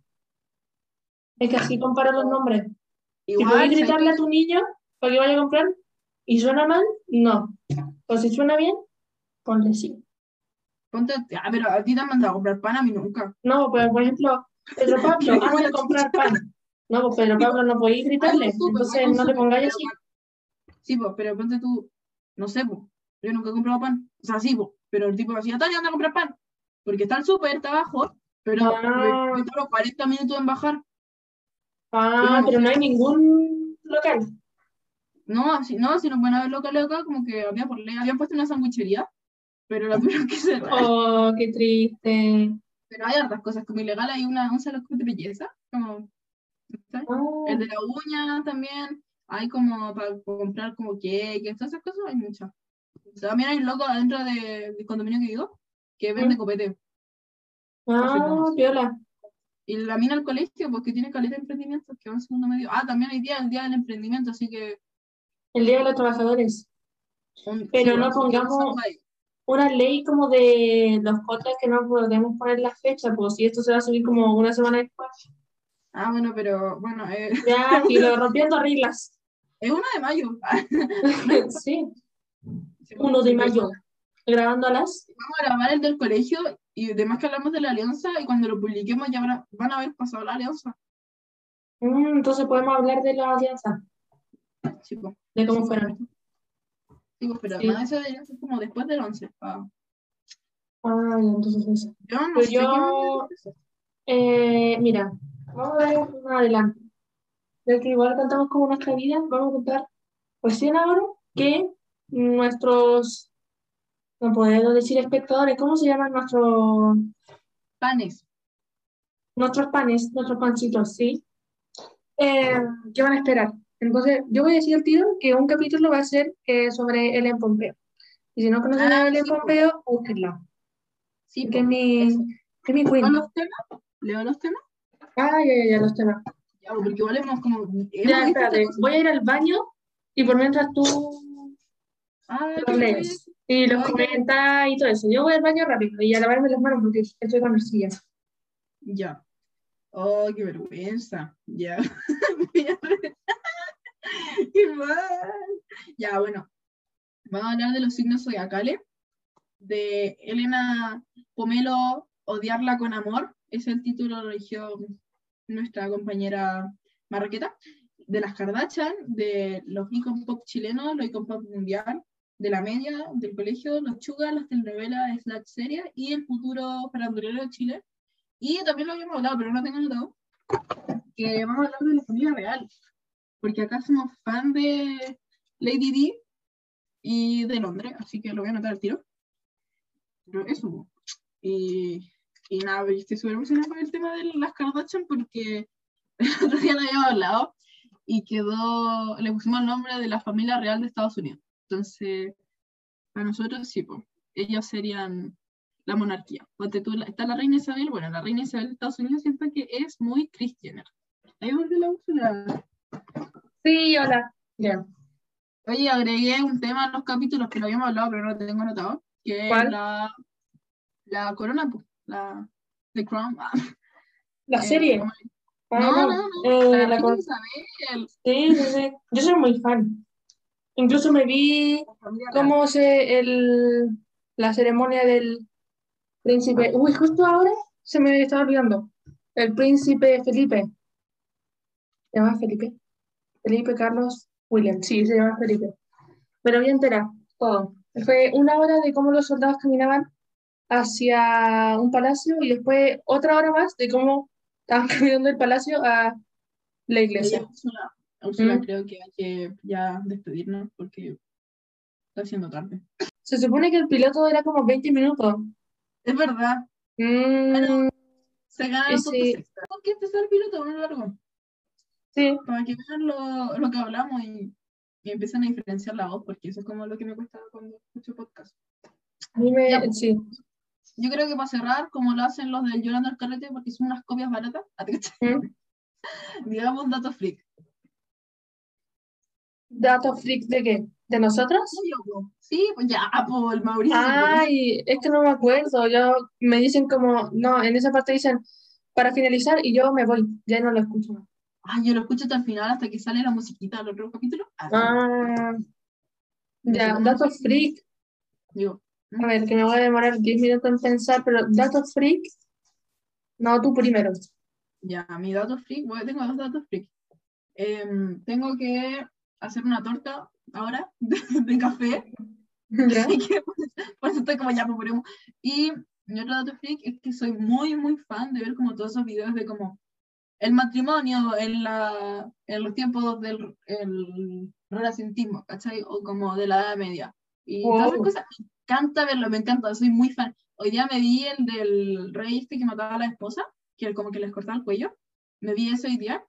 Es que así comparo los nombres. Si Igual, ¿sabes gritarle a tu niño para que vaya a comprar y suena mal, no. O si suena bien, ponle sí. Ponte, ah, pero a ti te han mandado a comprar pan, a mí nunca. No, pues por ejemplo, Pedro [LAUGHS] Pablo, Pero anda a comprar pan. No, pues Pedro Pablo no podéis gritarle, entonces no le pongáis pero así. Sí, pues, pero ponte tú, no sé, pues, yo nunca he comprado pan. O sea, sí, pues, pero el tipo decía, Tania, anda a comprar pan. Porque está el súper, está abajo, pero Ah. me, me tardó 40 minutos en bajar. Ah, no pero no hay ningún local. No, si, no, si van a ver locales acá, como que había por ley, habían puesto una sandwichería, pero la [LAUGHS] tuvieron que cerrar. Oh, qué triste. Pero hay hartas cosas como ilegales, hay una, un salón de belleza, como, ¿sabes? Oh, El de la uña también, hay como para comprar como cake, todas esas cosas, hay muchas. También hay locos adentro de- del condominio que vivo que venden Mm. copete. ah, piola. Y la mina al colegio, porque tiene caleta de emprendimientos que va en segundo medio. Ah, también hay día, el día del emprendimiento, así que. El Día de los Trabajadores. un- Pero sí, no pongamos-. Una ley como de los podcasts que no podemos poner la fecha, pues si esto se va a subir como una semana después. Ah, bueno, pero bueno, eh, Ya, y lo [LAUGHS] rompiendo reglas. Es una de mayo. [LAUGHS] [LAUGHS] Sí, 1 de mayo. Grabando a las. Vamos a grabar el del colegio y además que hablamos de la alianza y cuando lo publiquemos ya van a, van a haber pasado la alianza. Mm, entonces podemos hablar de la alianza, Sí, pues. de cómo fueron. Sí, pues, pero Sí. eso debería ser como después del 11. ah. Ah, entonces eso. Yo no Pero sé yo-. Eh, mira, vamos a ver más adelante. Ya que igual contamos como nuestra vida, vamos a contar recién ahora que nuestros, no puedo decir espectadores, ¿cómo se llaman nuestros, Panes. nuestros panes, nuestros pancitos, sí? Eh, ¿qué van a esperar? Entonces, yo voy a decir al tiro que un capítulo va a ser eh, sobre Ellen Pompeo. Y si no conocen Ah, a Ellen sí, pues. Pompeo, búsquenla, Sí, que es pues. mi, es mi ¿Leo queen. los temas? ¿Leo los temas? Ah, ya, ya, ya, los temas. Ya, porque igual hemos como. hemos Ya, espérate, voy a ir al baño y por mientras tú Ah, los lees y los comentas y todo eso. Yo voy al baño rápido y a lavarme las manos porque estoy con arcillas. Ya. Oh, qué vergüenza. Ya. [LAUGHS] [LAUGHS] qué mal. Ya, bueno. Vamos a hablar de los signos zodiacales, de Elena Pomelo, Odiarla con amor, es el título que eligió nuestra compañera Marraqueta, de las Kardashian, de los icon pop chilenos, los icon pop mundial, de la media, del colegio, los chugas, las telenovelas, slash series y el futuro farandulero de Chile. Y también lo habíamos hablado, pero no tengo notado, que vamos a hablar de la familia real, porque acá somos fan de Lady D y de Londres, así que lo voy a anotar al tiro. Pero eso. Y, y nada, estoy súper emocionada con el tema de las Kardashian porque [LAUGHS] el otro día lo habíamos hablado y quedó, le pusimos el nombre de la familia real de Estados Unidos. Entonces, para nosotros sí, pues, ellos serían la monarquía. Tú, está la reina Isabel, bueno, la reina Isabel de Estados Unidos siento que es muy Kris Jenner. Ahí volvió la Úrsula. Sí, hola. Ya. Oye, agregué un tema en los capítulos que lo habíamos hablado, pero no lo tengo anotado, que ¿Cuál? es la, la corona, pues, la The Crown. ah, La eh, serie. ¿cómo- Ah, No, no, no, eh, la la reina con- Isabel. Sí, sí, sí. Yo soy muy fan. Incluso me vi cómo se el, la ceremonia del príncipe. Uy, justo ahora se me estaba olvidando. El príncipe Felipe. ¿Se llama Felipe? Felipe Carlos William. Sí, se llama Felipe. Pero bien entera, todo. Fue una hora de cómo los soldados caminaban hacia un palacio y después otra hora más de cómo estaban [LAUGHS] caminando del palacio a la iglesia. Úrsula, ¿Mm? creo que hay que ya despedirnos porque está haciendo tarde. Se supone que el piloto era como 20 minutos. Es verdad, Mm, se gana el sí. Tengo que empezar el piloto uno largo, sí, para que vean lo, lo que hablamos y, y empiecen a diferenciar la voz, porque eso es como lo que me cuesta cuando escucho podcast. a mí me, Ya. sí. Yo creo que para cerrar, como lo hacen los del Llorando al Carrete, porque son unas copias baratas. ¿Mm? [LAUGHS] digamos datos freak. ¿Datos freak de qué? ¿De nosotros? Sí, pues ya, por el Mauricio. Ay, es que no me acuerdo. Yo me dicen como, no, en esa parte dicen para finalizar y yo me voy, ya no lo escucho más. Ay, yo lo escucho hasta el final, hasta que sale la musiquita del otro capítulo. Ah, Ah, ya, Eso. datos freak. Digo, A ver, que me voy a demorar 10 minutos en pensar, pero datos freak. No, tú primero. ya, mi dato freak, bueno, tengo dos datos freak. Em, tengo que hacer una torta ahora de, [LAUGHS] de café. ¿Ya? Así que [LAUGHS] por por eso estoy como ya, pues ponemos. Y mi otro dato freak es que soy muy, muy fan de ver como todos esos videos de como el matrimonio en, la, en los tiempos del el renacentismo, ¿cachai? O como de la Edad Media. Y todas esas Wow. cosas, me encanta verlo, me encanta, soy muy fan. Hoy día me vi el del rey este que mataba a la esposa, que como que les cortaba el cuello. Me vi eso hoy día.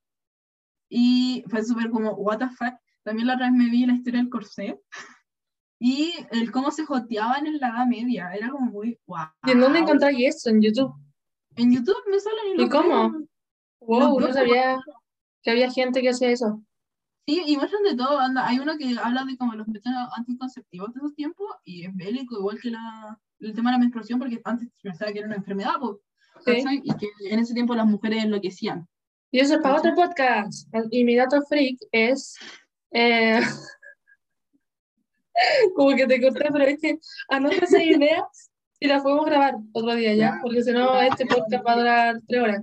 Y fue súper como, what the fuck. También la otra vez me vi la historia del corsé. [LAUGHS] Y el cómo se joteaban en la Edad Media. Era como muy guau. ¿Y en dónde encontráis eso? En YouTube. En YouTube me salen y ¿Y cómo? Wow, no sabía que había gente que hacía eso. Sí, y muestran de todo. Anda, hay uno que habla de como los métodos anticonceptivos de esos tiempos y es bélico, igual que la, el tema de la menstruación, porque antes pensaba que era una enfermedad, pues, Sí. y que en ese tiempo las mujeres enloquecían. Y eso es para otro podcast. Y mi dato freak es. eh, [LAUGHS] como que te corté, pero es que anota esas ideas y las podemos grabar otro día ya, porque si no, este podcast va a durar tres horas.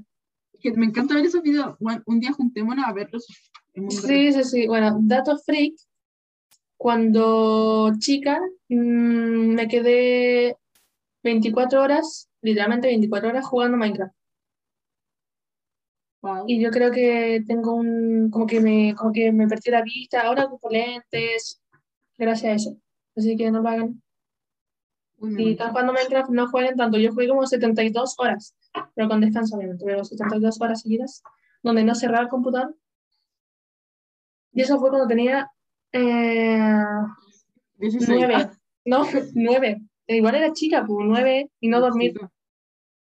Que me encanta ver esos videos. Bueno, un día juntémonos a verlos. Muy Sí, sí, sí. Bueno, dato freak. Cuando chica, mm, me quedé 24 horas, literalmente 24 horas jugando Minecraft. Wow. Y yo creo que tengo un, como que me, como que me perdí la vista, ahora ocupo lentes, gracias a eso. Así que no lo hagan. Uy, me Si están jugando Minecraft, no jueguen tanto. Yo jugué como 72 horas, pero con descanso, obviamente, pero 72 horas seguidas, donde no cerraba el computador. Y eso fue cuando tenía eh, 16. nueve, Ah, no, [LAUGHS] nueve. Igual era chica, pues nueve y no dormir.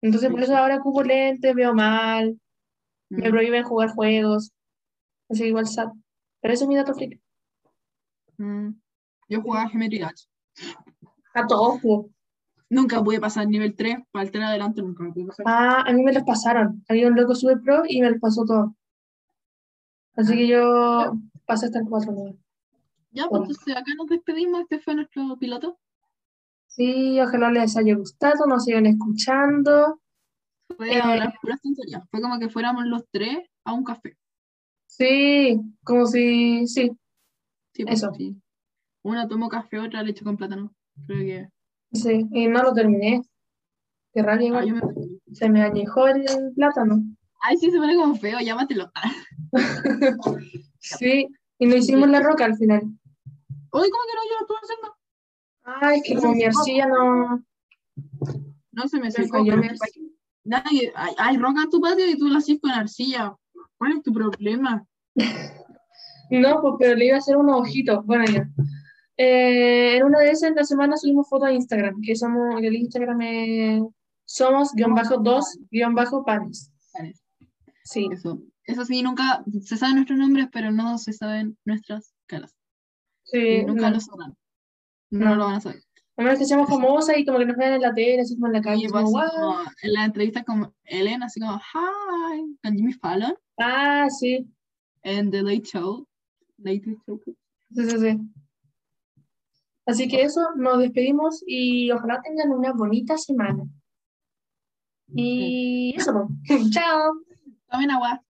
Entonces, por eso ahora ocupo lentes, veo mal, me Mm. prohíben jugar juegos. Así que igual sad. Pero ese es mi dato freak. Mm. Yo jugaba Geometry Dash. A todos, pues. Nunca pude pasar nivel 3, para el 3 adelante nunca me pude pasar. Ah, a mí me los pasaron. Había un loco super pro y me los pasó todo. Así que yo pasé hasta el 4 ¿no? Ya, pues entonces acá nos despedimos. Este fue nuestro piloto. Sí, ojalá les haya gustado, nos sigan escuchando. Fue Eh, hablar puras tonterías. Fue como que fuéramos los tres a un café. Sí, como si, sí, Sí, pues, Eso. sí. Una tomó café, otra leche con plátano. Creo que. sí, y no lo terminé. Qué rabia Ah, me- Se me añejó el plátano. Ay, sí, se pone como feo, llámatelo. [LAUGHS] Sí, y no hicimos la roca al final. Oye, ¿cómo que no? Yo lo estuve haciendo. Ay, es que como mi arcilla no No se me secó. falló pero mi es que arcilla. Nadie, hay, hay roca en tu patio y tú la haces con arcilla. ¿Cuál es tu problema? No, pues pero le iba a hacer unos ojitos. Bueno, ya. Eh, en una de esas, en la semana subimos fotos a Instagram, que somos, el Instagram es somos guion bajo dos guion bajo. Panes. Sí, Eso. Eso sí, nunca se saben nuestros nombres, pero no se saben nuestras caras. sí, Y nunca no. lo sabrán. No, No. lo van a saber. A menos que seamos famosas y como que nos vean en la tele, así como en la calle, Y como, "Guau". como en la entrevista con Ellen, así como, hi, con Jimmy Fallon, Ah, sí, en The Late Show. Late Show. sí, sí, sí. Así que eso, nos despedimos y ojalá tengan una bonita semana. Y eso, pues. [LAUGHS] Chao. Tomen agua.